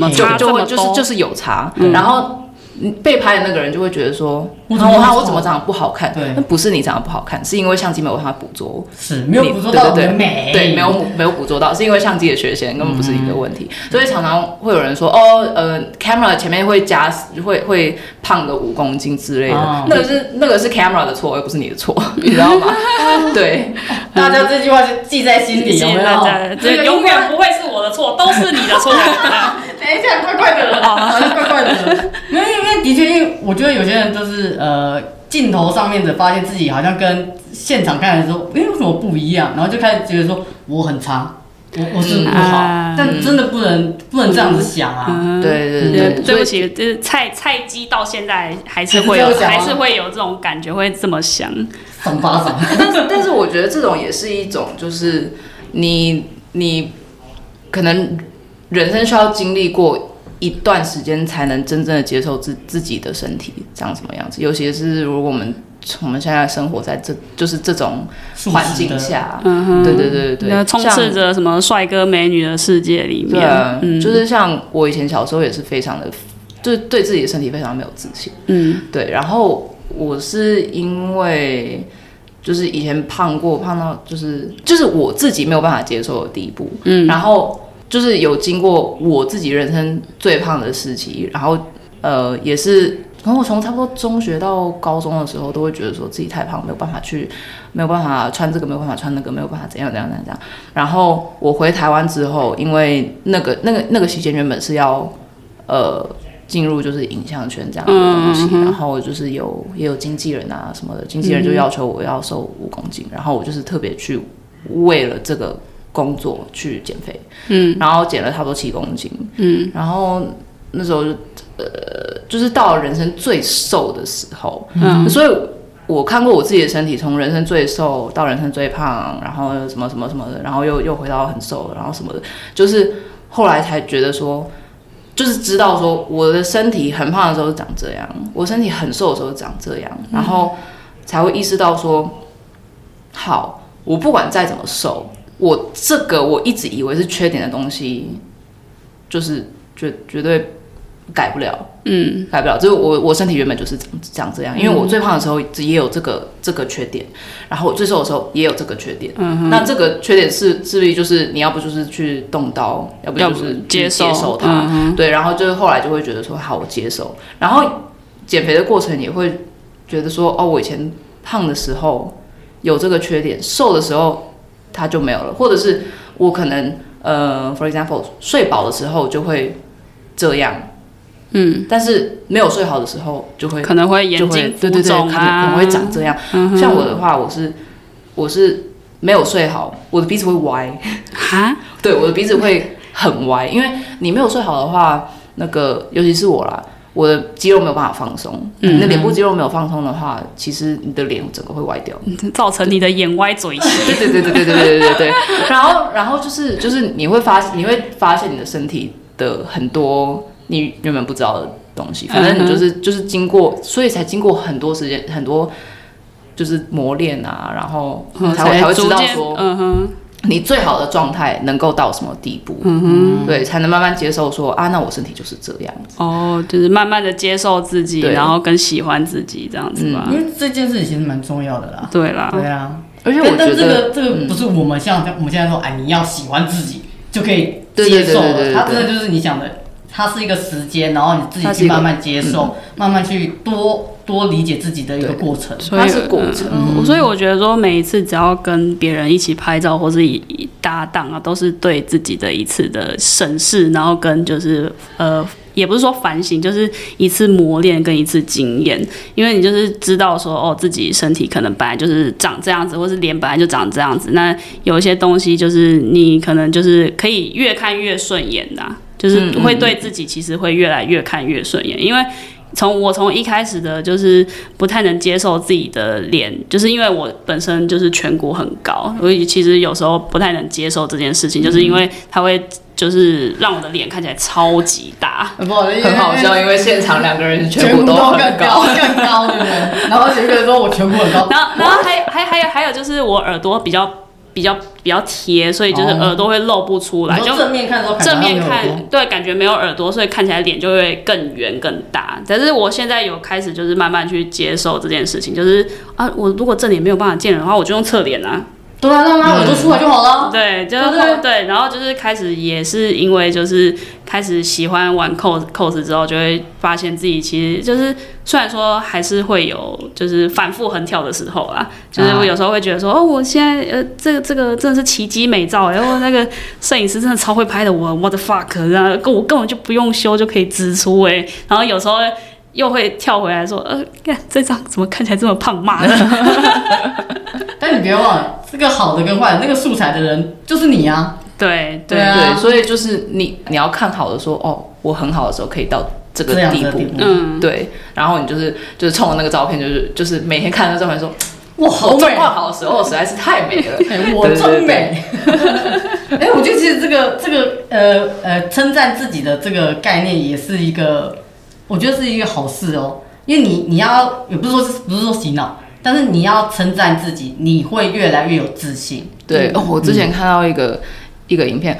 么就差就会就是？就是有差，嗯然后。你被拍的那个人就会觉得说，我怎么会啊我怎么长得不好看？对那不是你长得不好看，是因为相机没有办法捕捉是没有捕捉到美，对，没有没有捕捉到，是因为相机的缺陷，根本不是一个问嗯题。所以常常会有人说，哦，呃，camera 前面会加会会胖个五公斤之类的，哦那个是那个是 camera 的错，而不是你的错，你知道吗？对，大家这句话就记在心里，有没有？大家这永远不会的错，都是你的错。等一下，怪怪的了，好像怪怪的了。因为因为的确，因为我觉得有些人就是呃镜头上面的发现自己好像跟现场看的时候，哎、为什么不一样？然后就开始觉得说我很差，我我是不好，啊但真的不能不能这样子想啊。嗯对对对对，不起，就是菜菜鸡到现在还是会有还是会有这种感觉，会这么想。赏巴掌，但是但是我觉得这种也是一种，就是你你可能人生需要经历过一段时间，才能真正的接受自自己的身体长什么样子。尤其是如果我们我们现在生活在这就是这种环境下，嗯哼，对对对对充斥着什么帅哥美女的世界里面，啊，嗯，就是像我以前小时候也是非常的，就是对自己的身体非常没有自信。嗯对，然后我是因为就是以前胖过，胖到就是就是我自己没有办法接受的地步，嗯，然后就是有经过我自己人生最胖的时期，然后呃也是。然后我从差不多中学到高中的时候，都会觉得说自己太胖，没有办法去，没有办法穿这个，没有办法穿那个，没有办法怎样怎样怎样怎样。然后我回台湾之后，因为那个那个那个期间原本是要呃进入就是影像圈这样的东西，嗯然后就是有也有经纪人啊什么的，经纪人就要求我要瘦五公斤，然后我就是特别去为了这个工作去减肥，嗯。然后减了差不多七公斤，嗯。然后那时候就呃就是到了人生最瘦的时候，嗯。所以我看过我自己的身体从人生最瘦到人生最胖，然后什么什么什么的，然后又又回到很瘦，然后什么的，就是后来才觉得说。就是知道说我的身体很胖的时候长这样，我身体很瘦的时候长这样，然后才会意识到说，好，我不管再怎么瘦，我这个我一直以为是缺点的东西，就是绝绝对改不了，嗯改不了。就是我我身体原本就是长长这样，因为我最胖的时候也有这个这个缺点，然后我最瘦的时候也有这个缺点。嗯那这个缺点是势必就是你要不就是去动刀，要不就是接受接受它。嗯对，然后就是后来就会觉得说好，我接受。然后减肥的过程也会觉得说，哦，我以前胖的时候有这个缺点，瘦的时候它就没有了，或者是我可能呃，for example，睡饱的时候就会这样，嗯，但是没有睡好的时候就会可能会眼睛对对对，可能可啊，能会长这样。嗯像我的话，我是我是没有睡好，我的鼻子会歪。哈，对，我的鼻子会很歪，因为你没有睡好的话，那个尤其是我啦，我的肌肉没有办法放松。嗯你的脸部肌肉没有放松的话，其实你的脸整个会歪掉。造成你的眼歪嘴斜。对对对对对对对对对。然后然后就是就是你会发你会发现你的身体的很多你原本不知道的东西，反正你就是就是经过，所以才经过很多时间很多。就是磨练啊，然后嗯才会才会知道说，嗯哼，你最好的状态能够到什么地步，嗯哼对，才能慢慢接受说啊，那我身体就是这样子。哦，就是慢慢的接受自己，然后跟喜欢自己这样子吧。因为这件事情其实蛮重要的啦。对啦，对啊，而且我觉得这，个这个不是我们像我们现在说，哎，你要喜欢自己就可以接受了。对对对对它真的就是你想的，它是一个时间，然后你自己去慢慢接受，慢慢去多多理解自己的一个过程。所以它是过程。嗯所以我觉得说，每一次只要跟别人一起拍照，或是搭档啊，都是对自己的一次的审视，然后跟就是呃也不是说反省，就是一次磨练跟一次经验，因为你就是知道说哦，自己身体可能本来就是长这样子，或是脸本来就长这样子，那有一些东西就是你可能就是可以越看越顺眼的，就是会对自己其实会越来越看越顺眼，因为。从我从一开始的就是不太能接受自己的脸，就是因为我本身就是颧骨很高，所以其实有时候不太能接受这件事情，就是因为它会就是让我的脸看起来超级大，不好 很好笑，因为现场两个人颧骨都更高更高的人，然后有个人说我颧骨很高，然后然后还还还有还有就是我耳朵比较。比较比较贴，所以就是耳朵会露不出来。就正面看都正面看，对，感觉没有耳朵，所以看起来脸就会更圆更大。但是我现在有开始就是慢慢去接受这件事情，就是啊，我如果正脸没有办法见人的话，我就用侧脸啊。对啊，让他耳朵出来就好了。对，就是对，然后就是开始也是因为就是开始喜欢玩 cos cos 之后，就会发现自己其实就是虽然说还是会有就是反复横跳的时候啦，就是我有时候会觉得说哦，我现在呃这个这个真的是奇迹美照，然后那个摄影师真的超会拍的，我 what the fuck，然后跟我根本就不用修就可以直出哎，然后有时候又会跳回来说呃，看这张怎么看起来这么胖妈的。但你别忘了，这个好的跟坏的，那个素材的人就是你啊。对对对，所以就是你你要看好的说，哦，我很好的时候可以到这个地步，嗯，对。然后你就是就是冲着那个照片，就是就是每天看那照片说，哇，好美。状好的时候实在是太美了，我真美。哎，我觉得其实这个这个呃呃称赞自己的这个概念也是一个，我觉得是一个好事哦，因为你你要也不是说不是说洗脑。但是你要称赞自己，你会越来越有自信。对哦，我之前看到一个一个影片，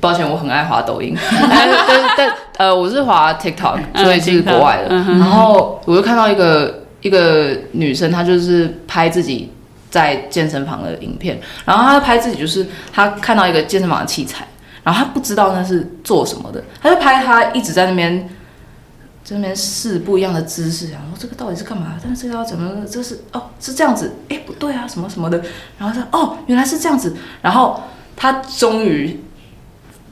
抱歉，我很爱滑抖音，但但但呃，我是滑 TikTok，所以是国外的。然后我就看到一个一个女生，她就是拍自己在健身房的影片，然后她拍自己就是她看到一个健身房的器材，然后她不知道那是做什么的，她就拍她一直在那边。这边试不一样的姿势，然后这个到底是干嘛？但是这个要怎么？这是哦，是这样子，哎，不对啊，什么什么的。然后他哦，原来是这样子。然后他终于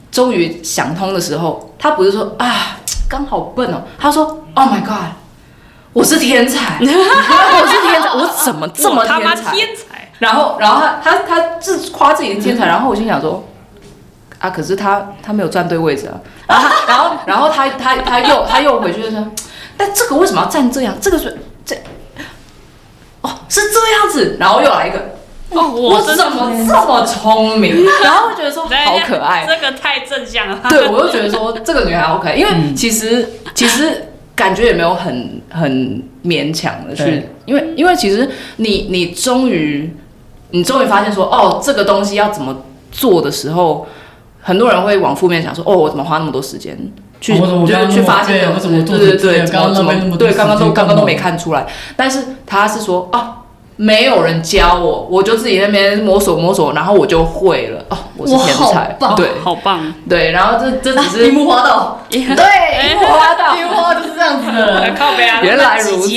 终于想通的时候，他不是说啊，刚好笨哦，他说，Oh my God，我是天才，我是天才，我怎么这么天才？天才。然后，然后他他他自夸自己的天才，然后我心想说。啊！可是他他没有站对位置啊，然后 然后然后他他他又他又回去就说，但这个为什么要站这样？这个是这哦是这样子，然后又来一个哦，我怎么这么聪明？然后觉得说好可爱，这个太正向了。对，我又觉得说这个女孩好可爱，因为其实其实感觉也没有很很勉强的去，因为因为其实你你终于你终于发现说哦，这个东西要怎么做的时候。很多人会往负面想，说哦，我怎么花那么多时间去，就是去发现，对对对，怎么怎么对，刚刚都刚刚都没看出来。但是他是说啊，没有人教我，我就自己那边摸索摸索，然后我就会了。哦，我是天才，对，好棒，对。然后这这只是樱木花道，对，樱木花道，樱木花就是这样子的，靠背啊，原来如此。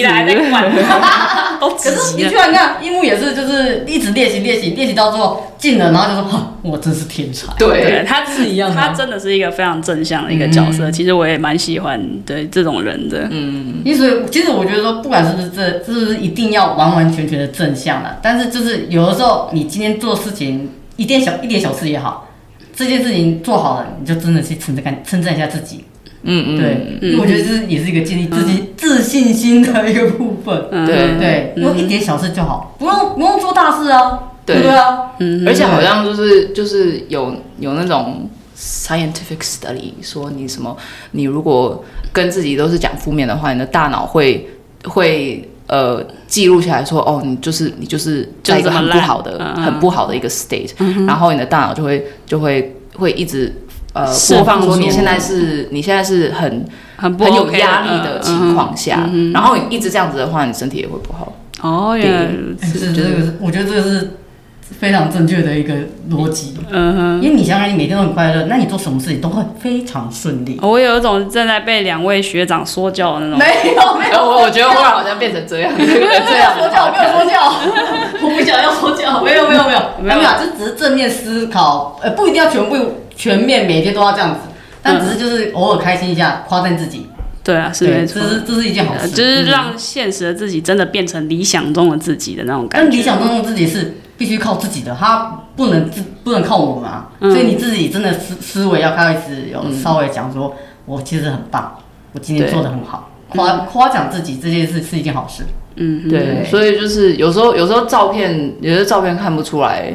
可是你居然看樱木也是，就是一直练习练习练习到最后进了，然后就说哈，我真是天才。对，他是一样，他真的是一个非常正向的一个角色。其实我也蛮喜欢对这种人的。嗯，因为其实我觉得说，不管是不是这，是不是一定要完完全全的正向的，但是就是有的时候你今天做事情一点小一点小事也好，这件事情做好了，你就真的去称赞称赞一下自己。嗯嗯，对，因为我觉得这也是一个建立自己自信心的一个部分。对。对，用一点小事就好，不用不用做大事啊。对。对啊，嗯，而且好像就是就是有有那种 scientific study 说你什么，你如果跟自己都是讲负面的话，你的大脑会会呃记录下来说，哦，你就是你就是在一个很不好的很不好的一个 state，然后你的大脑就会就会会一直。呃，播放说你现在是，你现在是很很很有压力的情况下，然后你一直这样子的话，你身体也会不好。哦，原来如此，这个是我觉得这个是非常正确的一个逻辑。嗯哼，因为你想想，你每天都很快乐，那你做什么事情都会非常顺利。我有一种正在被两位学长说教的那种。没有没有，我 我觉得忽然好像变成这样，这样说教，没有说教，我不想要说教，没有没有没有。没有，这只是正面思考，呃，不一定要全部。全面每天都要这样子，但只是就是偶尔开心一下，夸赞自己。对啊，是没错，这是这是一件好事，就是让现实的自己真的变成理想中的自己的那种感觉。但理想中的自己是必须靠自己的，他不能自不能靠我们啊。所以你自己真的思思维要开始有稍微讲说，我其实很棒，我今天做的很好，夸夸奖自己这件事是一件好事。嗯，对。所以就是有时候有时候照片有些照片看不出来，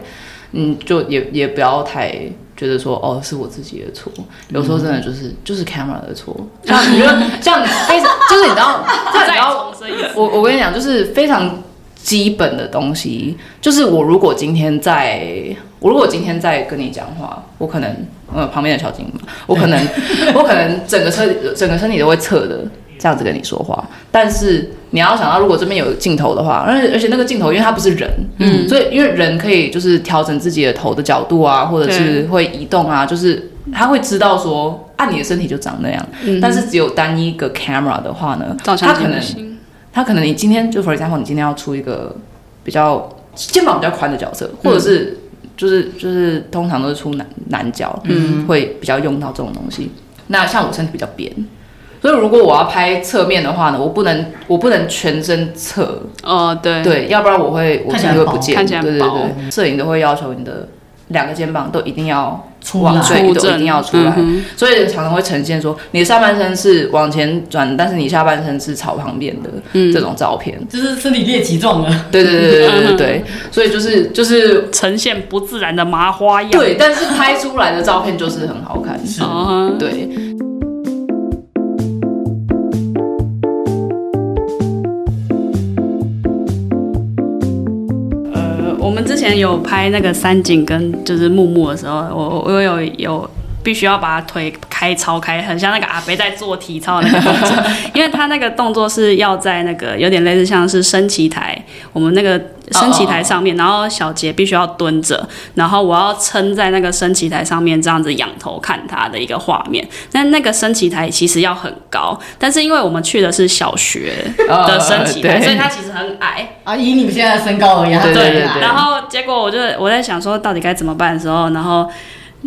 嗯，就也也不要太。觉得说哦是我自己的错，有时候真的就是就是 camera 的错。像 你觉得像非常 就是你知道，你知道我我跟你讲就是非常基本的东西，就是我如果今天在我如果今天在跟你讲话，我可能呃旁边的小金，我可能 我可能整个身整个身体都会侧的。这样子跟你说话，但是你要想到，如果这边有镜头的话，而且而且那个镜头，因为它不是人，嗯，所以因为人可以就是调整自己的头的角度啊，或者是会移动啊，就是他会知道说，啊，你的身体就长那样。但是只有单一个 camera 的话呢，他可能他可能你今天就 for example，你今天要出一个比较肩膀比较宽的角色，或者是就是就是通常都是出男男角，嗯，会比较用到这种东西。那像我身体比较扁。所以如果我要拍侧面的话呢，我不能我不能全身侧。哦，对。对，要不然我会我就会不见，对对对，摄影都会要求你的两个肩膀都一定要出来，对，都一定要出来，所以常常会呈现说你的上半身是往前转，但是你下半身是朝旁边的这种照片，就是身体猎奇状的，对对对对对对对，所以就是就是呈现不自然的麻花样，对，但是拍出来的照片就是很好看，是，对。之前有拍那个三井跟就是木木的时候，我我有有必须要把腿开超开，很像那个阿飞在做体操那个动作，因为他那个动作是要在那个有点类似像是升旗台，我们那个。升旗台上面，然后小杰必须要蹲着，然后我要撑在那个升旗台上面，这样子仰头看他的一个画面。但那个升旗台其实要很高，但是因为我们去的是小学的升旗台，所以它其实很矮啊。以你们现在的身高而言，对。然后结果我就我在想说，到底该怎么办的时候，然后。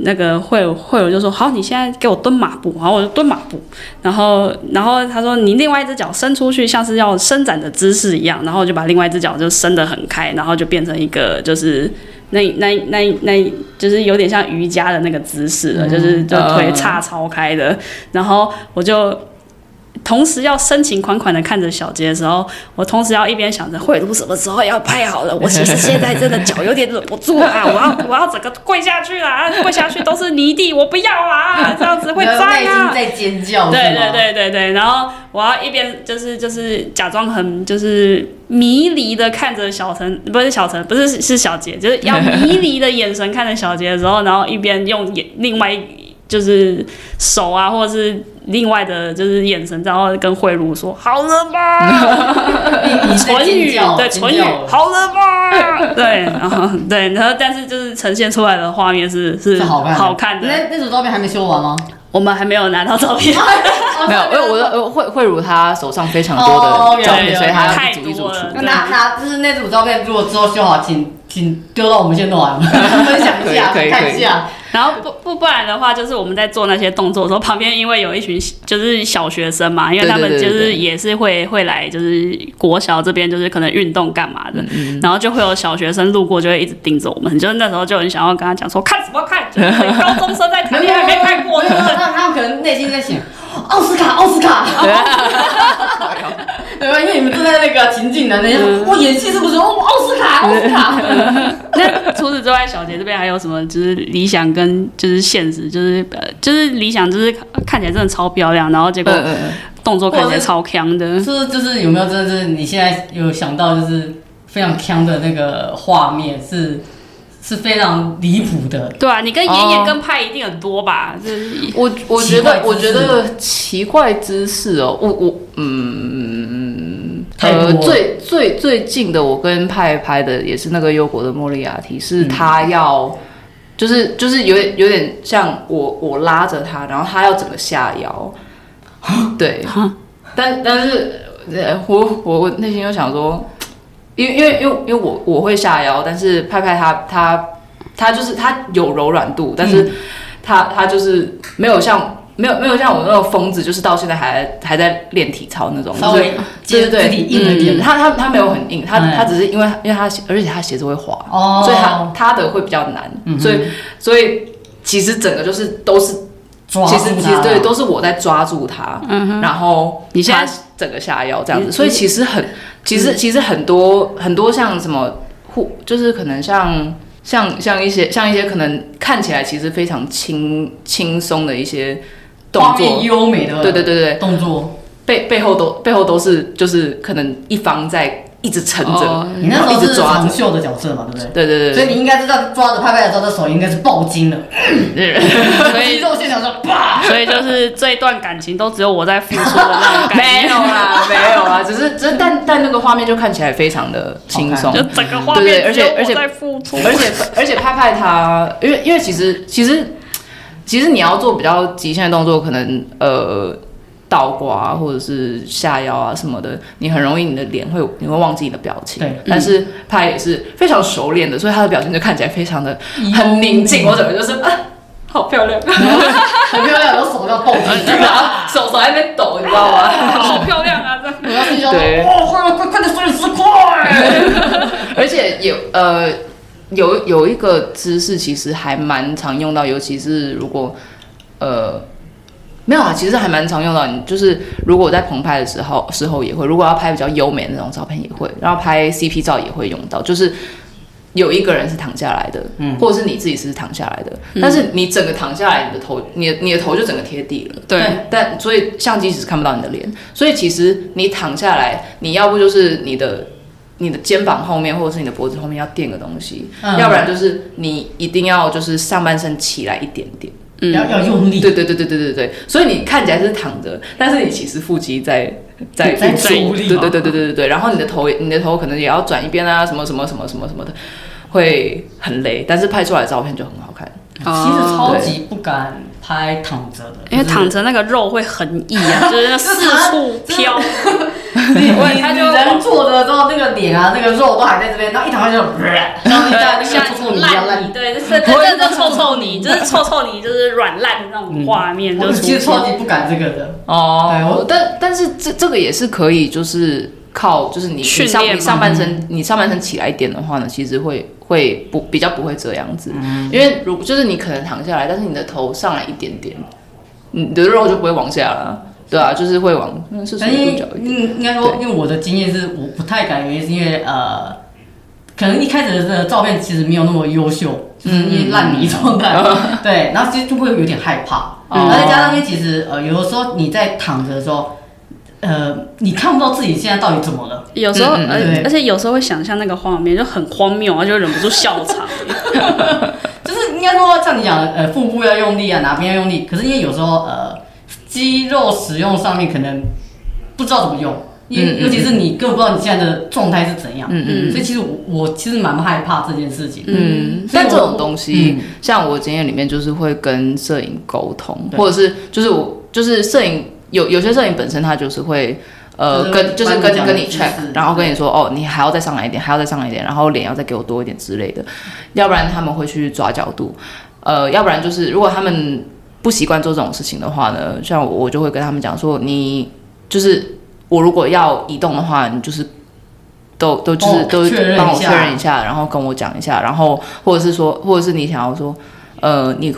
那个会会友就说好，你现在给我蹲马步，然后我就蹲马步，然后然后他说你另外一只脚伸出去，像是要伸展的姿势一样，然后就把另外一只脚就伸得很开，然后就变成一个就是那那那那就是有点像瑜伽的那个姿势了，就是就腿叉超开的，然后我就。同时要深情款款的看着小杰的时候，我同时要一边想着慧茹什么时候要拍好了。我其实现在真的脚有点忍不住啊，我要我要整个跪下去了，跪下去都是泥地，我不要啊，这样子会脏啊。在尖叫，对对对对对。然后我要一边就是就是假装很就是迷离的看着小陈，不是小陈，不是是小杰，就是要迷离的眼神看着小杰的时候，然后一边用眼另外就是手啊，或者是。另外的就是眼神，然后跟慧茹说：“好了吧？” 唇语对唇语，好了吧？对，然后对，然后但是就是呈现出来的画面是是好看好看的。那那组照片还没修完吗？我们还没有拿到照片，没有，因为我的慧慧茹她手上非常多的照片，所以她太组一组出。拿拿就是那组照片，如果之后修好，请请丢到我们线团分享一下，看一下。然后不不不然的话，就是我们在做那些动作的时候，旁边因为有一群就是小学生嘛，因为他们就是也是会会来，就是国小这边就是可能运动干嘛的，然后就会有小学生路过，就会一直盯着我们，就是那时候就很想要跟他讲说看什么看，就是高中生在谈恋爱没看过，他他们可能内心在想奥斯卡奥斯卡。对吧？因为你们正在那个情景的那种，我演戏是不是？哦，奥斯卡，奥斯卡。那除此之外，小杰这边还有什么？就是理想跟就是现实，就是呃，就是理想就是看起来真的超漂亮，然后结果动作看起来超强的。是就是有没有真的是你现在有想到就是非常强的那个画面是？是非常离谱的，对啊，你跟妍妍跟派一定很多吧？就是我我觉得我觉得奇怪姿势哦，我我嗯呃最最最近的我跟派拍的也是那个优国的莫利亚提，是他要就是就是有点有点像我我拉着他，然后他要整个下腰，对，但但是我我我内心又想说。因为因为因为因为我我会下腰，但是派派他他他就是他有柔软度，但是他他就是没有像没有没有像我那种疯子，就是到现在还还在练体操那种，稍微对对对，硬了点。他他他没有很硬，他他只是因为因为他而且他鞋子会滑，哦，所以他他的会比较难，所以所以其实整个就是都是。其实其实对，都是我在抓住他，嗯然后你现在整个下腰这样子，所以其实很，其实其实很多很多像什么护，就是可能像像像一些像一些可能看起来其实非常轻轻松的一些动作，优美的，对对对对，动作背背后都背后都是就是可能一方在。一直撑着，你那时候是长袖的角色嘛，对不对？对对对。所以你应该知道，抓着拍拍的时候，这手应该是爆筋了。所以肌肉线条说啪。所以就是这一段感情都只有我在付出的那种感觉。没有啦，没有啊，只是只是但但那个画面就看起来非常的轻松，就整个画面。对对，而且而且在付出，而且而且拍拍他，因为因为其实其实其实你要做比较极限的动作，可能呃。倒挂或者是下腰啊什么的，你很容易你的脸会你会忘记你的表情。对，但是他也是非常熟练的，所以他的表情就看起来非常的很宁静。我整个就是啊，好漂亮，很漂亮，然后手要动，手手还在抖，你知道吗？好漂亮啊！这要心对，快快快点收拾快！而且也呃有有一个姿势其实还蛮常用到，尤其是如果呃。没有啊，其实还蛮常用到。你就是如果我在棚拍的时候，时候也会；如果要拍比较优美的那种照片，也会。然后拍 CP 照也会用到，就是有一个人是躺下来的，嗯，或者是你自己是躺下来的，但是你整个躺下来，你的头，你的你的头就整个贴地了，对。但所以相机只是看不到你的脸，所以其实你躺下来，你要不就是你的你的肩膀后面，或者是你的脖子后面要垫个东西，要不然就是你一定要就是上半身起来一点点。要要用力，对对对对对对对，所以你看起来是躺着，但是你其实腹肌在在在对对对对对对对，然后你的头你的头可能也要转一边啊，什么什么什么什么什么的，会很累，但是拍出来的照片就很好看。其实超级不敢拍躺着的，因为躺着那个肉会很硬啊，就是四处飘。你 他就人坐着之后，那个脸啊，那个肉都还在这边，然后一躺下就，然后你在像臭臭泥一样烂，对，就是真正的臭臭泥，就是臭臭泥，就是软烂的那种画面。我其实超级不敢这个的哦，但但是这这个也是可以，就是靠，就是你上你上半身，你上半身起来一点的话呢，其实会。会不比较不会这样子，因为如就是你可能躺下来，但是你的头上来一点点，你的肉就不会往下了，对啊，就是会往是什么角应应该说，因为我的经验是我不太敢，原因是因为呃，可能一开始的照片其实没有那么优秀，就是烂泥状态，对，然后其实就会有点害怕，而且加上因为其实呃，有的时候你在躺着的时候。呃，你看不到自己现在到底怎么了？有时候，而而且有时候会想象那个画面就很荒谬啊，就忍不住笑场。就是应该说像你讲的，呃，腹部要用力啊，哪边要用力？可是因为有时候呃，肌肉使用上面可能不知道怎么用，因尤其是你根本不知道你现在的状态是怎样。嗯嗯。所以其实我我其实蛮害怕这件事情。嗯。但这种东西，像我经验里面就是会跟摄影沟通，或者是就是我就是摄影。有有些摄影本身他就是会，呃，跟就是跟跟你 check，然后跟你说，哦，你还要再上来一点，还要再上来一点，然后脸要再给我多一点之类的，要不然他们会去抓角度，呃，要不然就是如果他们不习惯做这种事情的话呢，像我就会跟他们讲说，你就是我如果要移动的话，你就是都都就是都帮我确认一下，然后跟我讲一下，然后或者是说，或者是你想要说，呃，你。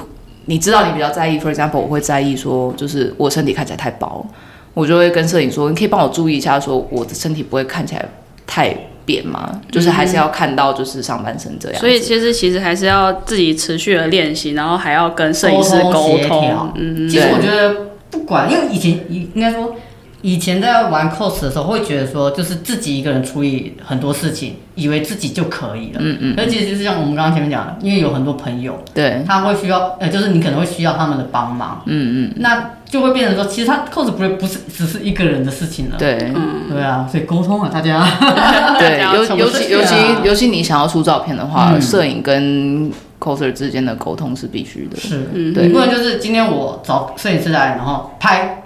你知道你比较在意，for example，我会在意说，就是我身体看起来太薄，我就会跟摄影说，你可以帮我注意一下，说我的身体不会看起来太扁吗？就是还是要看到就是上半身这样。所以其实其实还是要自己持续的练习，然后还要跟摄影师沟通。嗯，其实我觉得不管，因为以前应应该说。以前在玩 cos 的时候，会觉得说，就是自己一个人处理很多事情，以为自己就可以了。嗯嗯。而且就是像我们刚刚前面讲的，因为有很多朋友，对，他会需要，呃，就是你可能会需要他们的帮忙。嗯嗯。那就会变成说，其实他 cos 不是不是只是一个人的事情了。对，嗯，对啊，所以沟通啊，大家。对，尤尤其尤其尤其你想要出照片的话，摄影跟 coser 之间的沟通是必须的。是，嗯，对，不能就是今天我找摄影师来，然后拍，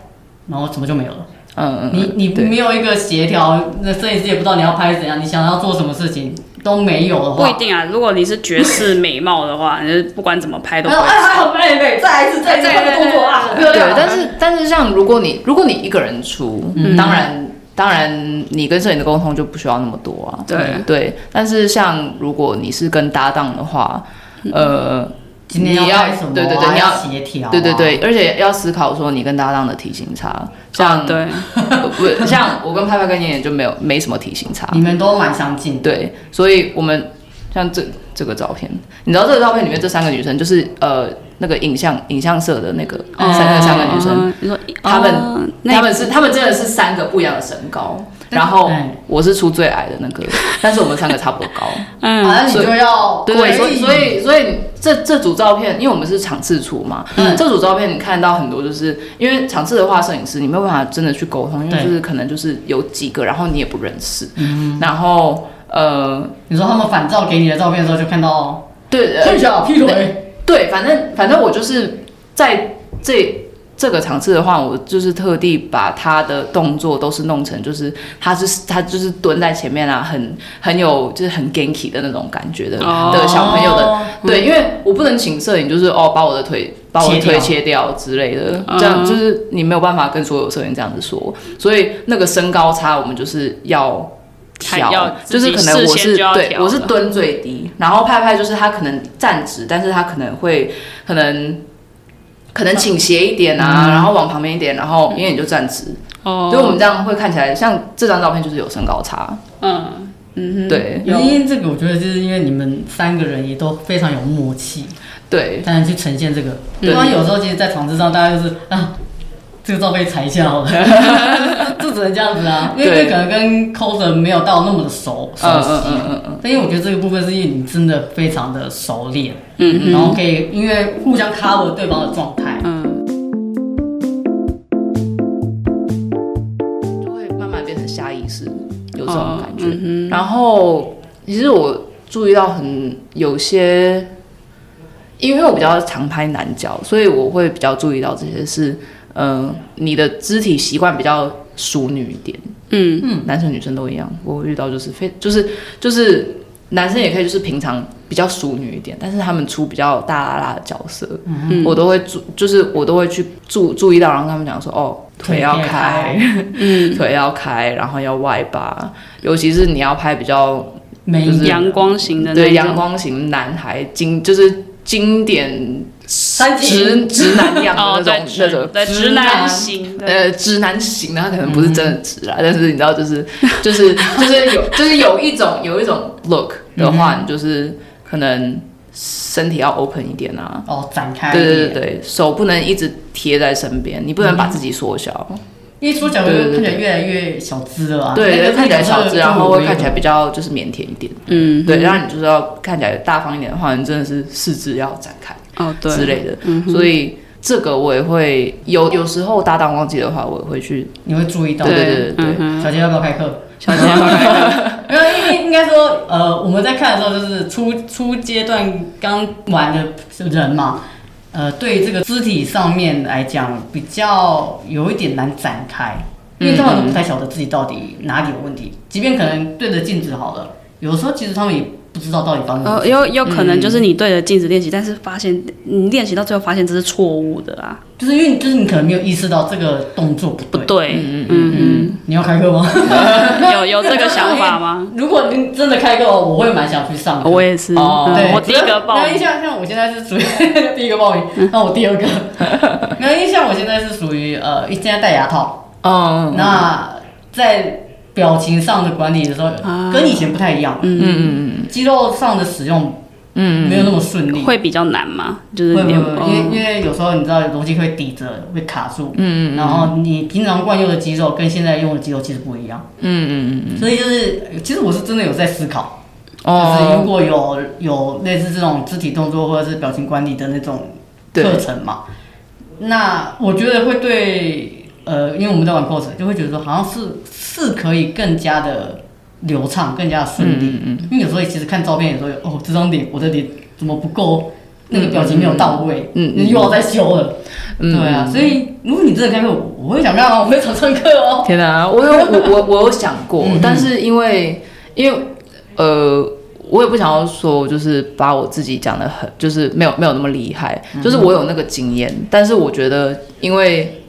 然后怎么就没有了。嗯，你你没有一个协调，那摄影师也不知道你要拍怎样，你想要做什么事情，都没有的话，不一定啊。如果你是绝世美貌的话，你不管怎么拍都哎，好美美，再来一次，再一次换个动作啊，好漂对。，但是但是像如果你如果你一个人出，当然当然你跟摄影的沟通就不需要那么多啊。对对，但是像如果你是跟搭档的话，呃，今天你要拍什么啊？对对对你要要协调啊，对对对，而且要思考说你跟搭档的体型差，像、啊对，不像我跟拍拍跟妍妍就没有没什么体型差，你们都蛮相近的。对，所以我们像这这个照片，你知道这个照片里面这三个女生就是呃那个影像影像社的那个哦三个三个女生，嗯，你说她们哦那他们是她们真的是三个不一样的身高，然后哎我是出最矮的那个，但是我们三个差不多高。好嗯像你就要对对，所以所以所以这这组照片，因为我们是场次出嘛，嗯。这组照片你看到很多，就是因为场次的话，摄影师你没有办法真的去沟通，因为就是可能就是有几个，然后你也不认识，嗯。然后呃，你说他们反照给你的照片的时候，就看到对，呃看一下劈腿，对，反正反正我就是在这这个场次的话，我就是特地把他的动作都是弄成，就是他就是他就是蹲在前面啊，很很有就是很 ganky 的那种感觉的、哦。的小朋友的，对，因为我不能请摄影，就是哦把我的腿把我的腿切掉之类的，嗯。这样就是你没有办法跟所有摄影这样子说，所以那个身高差我们就是要。调就是可能我是对我是蹲最低，然后拍拍就是他可能站直，但是他可能会可能可能倾斜一点啊，然后往旁边一点，然后因为你就站直，哦，所以我们这样会看起来像这张照片就是有身高差，嗯。嗯对。因为这个我觉得就是因为你们三个人也都非常有默契，对。才能去呈现这个。对。不然有时候其实，在场子上大家就是啊，这个照被裁一下好了，就只能这样子啊，因为可能跟 coser 没有到那么的熟熟悉。嗯嗯嗯嗯。嗯，但因为我觉得这个部分是因为你真的非常的熟练，嗯然后可以因为互相 cover 对方的状态，嗯。就会慢慢变成下意识，有这种感觉。嗯然后其实我注意到很有些，因为我比较常拍男角，所以我会比较注意到这些是，嗯、你的肢体习惯比较淑女一点。嗯。嗯，男生女生都一样，我遇到就是非就是就是男生也可以就是平常比较淑女一点，但是他们出比较大拉拉的角色，嗯。我都会注就是我都会去注注意到，然后他们讲说哦腿要开，嗯，腿要开，然后要外八，尤其是你要拍比较美就是阳光型的对阳光型男孩经就是经典三直直男样的那种那种对直男。型的，呃，直男型的，他可能不是真的直啊，但是你知道，就是就是就是有就是有一种有一种 look 的话，你就是可能身体要 open 一点啊，哦展开对，对对对，手不能一直贴在身边，你不能把自己缩小，因为缩小会对对对看起来越来越小资了啊，对，那个看起来小资，然后会看起来比比较就是腼腆一点，嗯，对，然后你就是要看起来大方一点的话，你真的是四肢要展开哦对之类的，所以。这个我也会有，有时候搭档忘记的话，我也会去。你会注意到。对对对对对，嗯小杰要不要开课？小杰要不要开课 没有，因为应该说，呃，我们在看的时候，就是初初阶段刚玩的人嘛，呃，对于这个肢体上面来讲，比较有一点难展开，因为他们都不太晓得自己到底哪里有问题。即便可能对着镜子好了，有的时候其实他们也不知道到底发生什么呃，有有可能就是你对着镜子练习，但是发现你练习到最后发现这是错误的啊，就是因为就是你可能没有意识到这个动作不对。对，嗯嗯嗯，你要开课吗？嗯，有有 这个想法吗？如果您真的开课，我会蛮想去上的。我也是，哦。对，嗯我第一个报没有印象，像我现在是属于 第一个报名，那我第二个。没有印象，我现在是属于呃，现在戴牙套，嗯。那在表情上的管理的时候，啊。跟以前不太一样，嗯嗯嗯肌肉上的使用嗯没有那么顺利。会比较难吗？就是会会会，因为因为有时候你知道有东西会抵着，会卡住，嗯嗯然后你平常惯用的肌肉跟现在用的肌肉其实不一样，嗯嗯嗯所以就是其实我是真的有在思考，嗯，就是如哦，果有有类似这种肢体动作或者是表情管理的那种课程嘛，那我觉得会对呃，因为我们在玩 cos，就会觉得说好像是是可以更加的流畅，更加的顺利。嗯因为有时候其实看照片，有时候有哦，这张脸我的脸怎么不够，那个表情没有到位，嗯嗯你又要再修了。嗯对啊，所以如果你真的开课，我我会想看啊，我会想上课哦。天哪，我有我我我有想过嗯嗯，但是因为因为呃，我也不想要说，就是把我自己讲的很，就是没有没有那么厉害，就是我有那个经验，但是我觉得，因为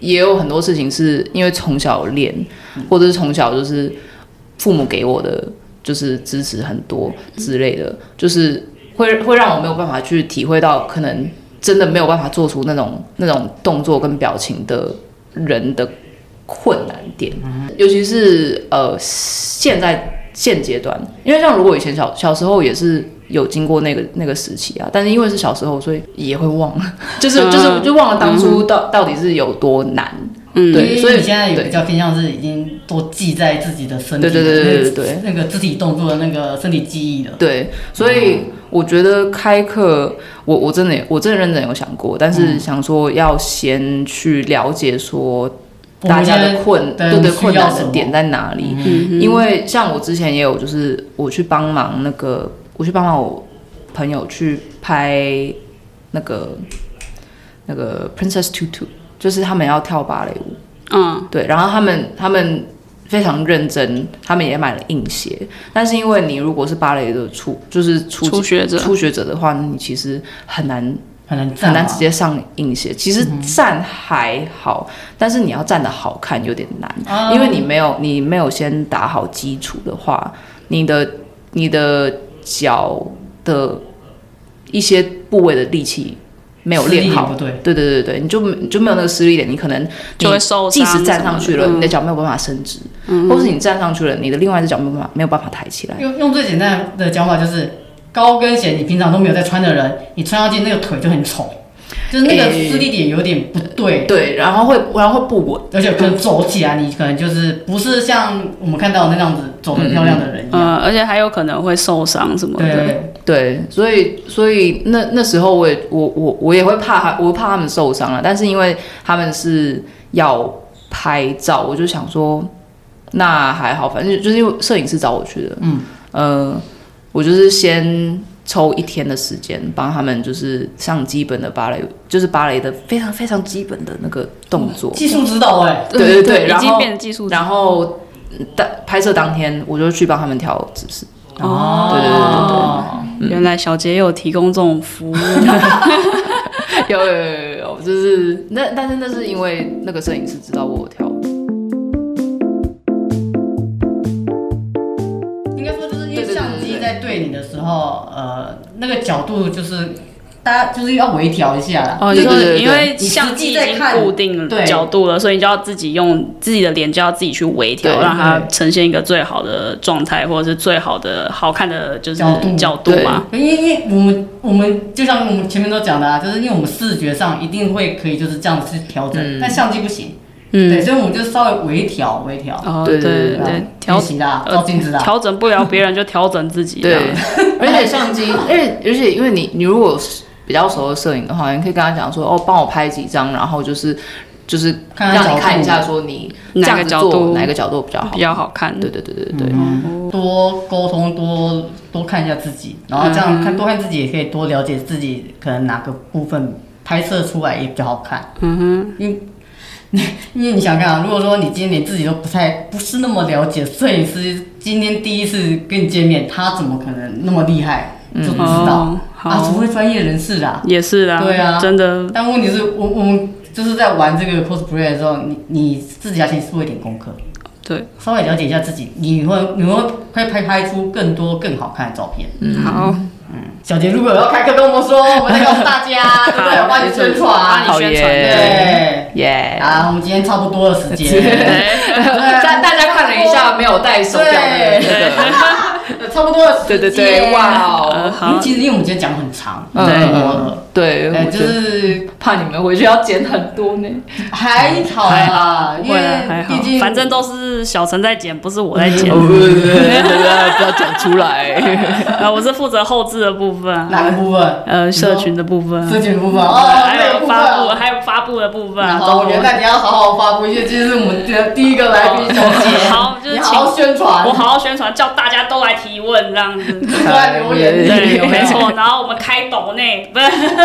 也有很多事情是因为从小练，或者是从小就是父母给我的就是支持很多之类的，就是会会让我没有办法去体会到，可能真的没有办法做出那种那种动作跟表情的人的困难点，尤其是呃现在。现阶段，因为像如果以前小小时候也是有经过那个那个时期啊，但是因为是小时候，所以也会忘。了，就是就是就忘了当初到到底是有多难。嗯，对，所以你现在也比较偏向是已经都记在自己的身体，对对对对对那个肢体动作的那个身体记忆的。对，所以我觉得开课，我我真的我真的认真有想过，但是想说要先去了解说。大家的困对对困难的点在哪里？因为像我之前也有，就是我去帮忙那个，我去帮忙我朋友去拍那个那个 Princess Tutu，就是他们要跳芭蕾舞。嗯，对，然后他们他们非常认真，他们也买了硬鞋。但是因为你如果是芭蕾的初，就是初学者初学者的话，你其实很难。很难很难直接上硬鞋，其实站还好，但是你要站的好看有点难，因为你没有你没有先打好基础的话，你的你的脚的一些部位的力气没有练好，对对对对对，你就你就没有那个施力点，你可能就会受即使站上去了，你的脚没有办法伸直，或是你站上去了，你的另外一只脚没有办法没有办法抬起来。用用最简单的讲法就是。高跟鞋，你平常都没有在穿的人，你穿上去那个腿就很丑，就是那个施力点有点不对，对，然后会然后会不稳，而且可能走起来你可能就是不是像我们看到那样子走很漂亮的人一样，而且还有可能会受伤什么的，对。对，所以所以那那时候我也我我我也会怕他，我怕他们受伤了，但是因为他们是要拍照，我就想说那还好，反正就是因为摄影师找我去的，嗯。呃。我就是先抽一天的时间帮他们，就是上基本的芭蕾，就是芭蕾的非常非常基本的那个动作，技术指导哎，对对对，已经变成技术。然后当拍摄当天，我就去帮他们调姿势。哦，对对对对对，原来小杰有提供这种服务，有有有有有，就是那但是那是因为那个摄影师知道我跳。对你的时候，呃，那个角度就是大家就是要微调一下哦，就是因为相机已经固定角度了，所以你就要自己用自己的脸，就要自己去微调，让它呈现一个最好的状态，或者是最好的好看的就是角度嘛。因为因为我们我们就像我们前面都讲的啊，就是因为我们视觉上一定会可以就是这样子去调整，但相机不行。嗯，对，所以我们就稍微微调，微调。哦，对对对，调行的，照镜子的。调整不了别人，就调整自己。对，而且相机，而且而且，因为你你如果比较熟的摄影的话，你可以跟他讲说，哦，帮我拍几张，然后就是就是让你看一下，说你哪个角度哪个角度比较好，比较好看。对对对对对，多沟通，多多看一下自己，然后这样看多看自己，也可以多了解自己，可能哪个部分拍摄出来也比较好看。嗯哼，因为。因为你想看啊，如果说你今天连自己都不太不是那么了解，摄影师今天第一次跟你见面，他怎么可能那么厉害就不知道啊？除非专业人士啦，也是啦，对啊，真的。但问题是我我们就是在玩这个 cosplay 的时候，你你自己要先做一点功课，对，稍微了解一下自己，你会你会会拍拍出更多更好看的照片。嗯，好。嗯，小杰如果要开课跟我们说，我们再告诉大家，对不对？帮你宣传，帮你宣传，对，耶！啊，我们今天差不多的时间，大大家看了一下没有带手表的那个，差不多的时间，对对对，哇哦！因为其实因为我们今天讲很长，对。对，就是怕你们回去要剪很多呢。还好啊，因为毕竟反正都是小陈在剪，不是我在剪。不要讲出来。啊，我是负责后置的部分。哪个部分？呃，社群的部分。社群的部分。哦，还有发布，还有发布的部分。好，元旦你要好好发布，因为今天是我们的第一个来宾小姐。好，就是好好宣传。我好好宣传，叫大家都来提问，这样子。都来留言。对，没错。然后我们开抖内，不是。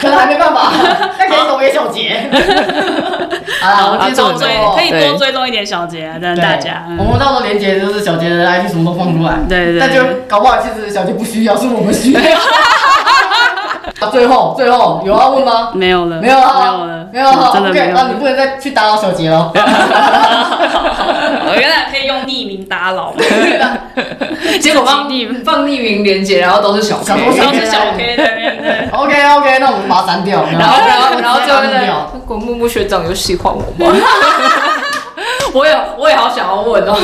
可能还没办法，那可以走给小杰。好啦，我介绍多追可以多追踪一点小杰啊，让大家。嗯我们到时候连接就是小杰的 IP 什么都放出来，对对对但就搞不好其实小杰不需要，是我们需要。啊，最后最后有要问吗？没有了，没有了，没有了，没有啊，真的 OK，没有那你不能再去打扰小杰了。我原来可以用匿名打扰，结果放匿名放匿名连接，然后都是小 K，小都是小 K 对。OK OK，那我们把它删掉。然后然后然后最后删掉。呢，果木木学长有喜欢我吗？我也我也好想要问哦，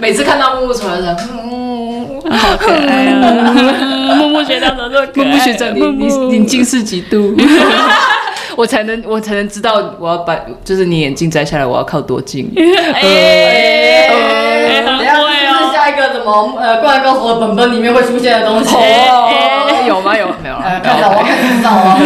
每次看到木木出来的，嗯，好可爱啊！木木学长怎么这么可爱？木木学长，你你你近视几度？我才能我才能知道我要把就是你眼镜摘下来，我要靠多近？哎，哎很等一下会这是哦。下一个什么呃《灌篮高手》的本本里面会出现的东西。哦，有吗？有没有呃，了？看到我看知道哦。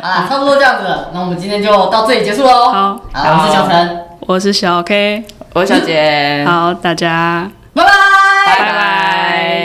啊，差不多这样子了，那我们今天就到这里结束喽。好好，我是小陈，我是小 K，我是小杰，好，大家拜拜。拜拜。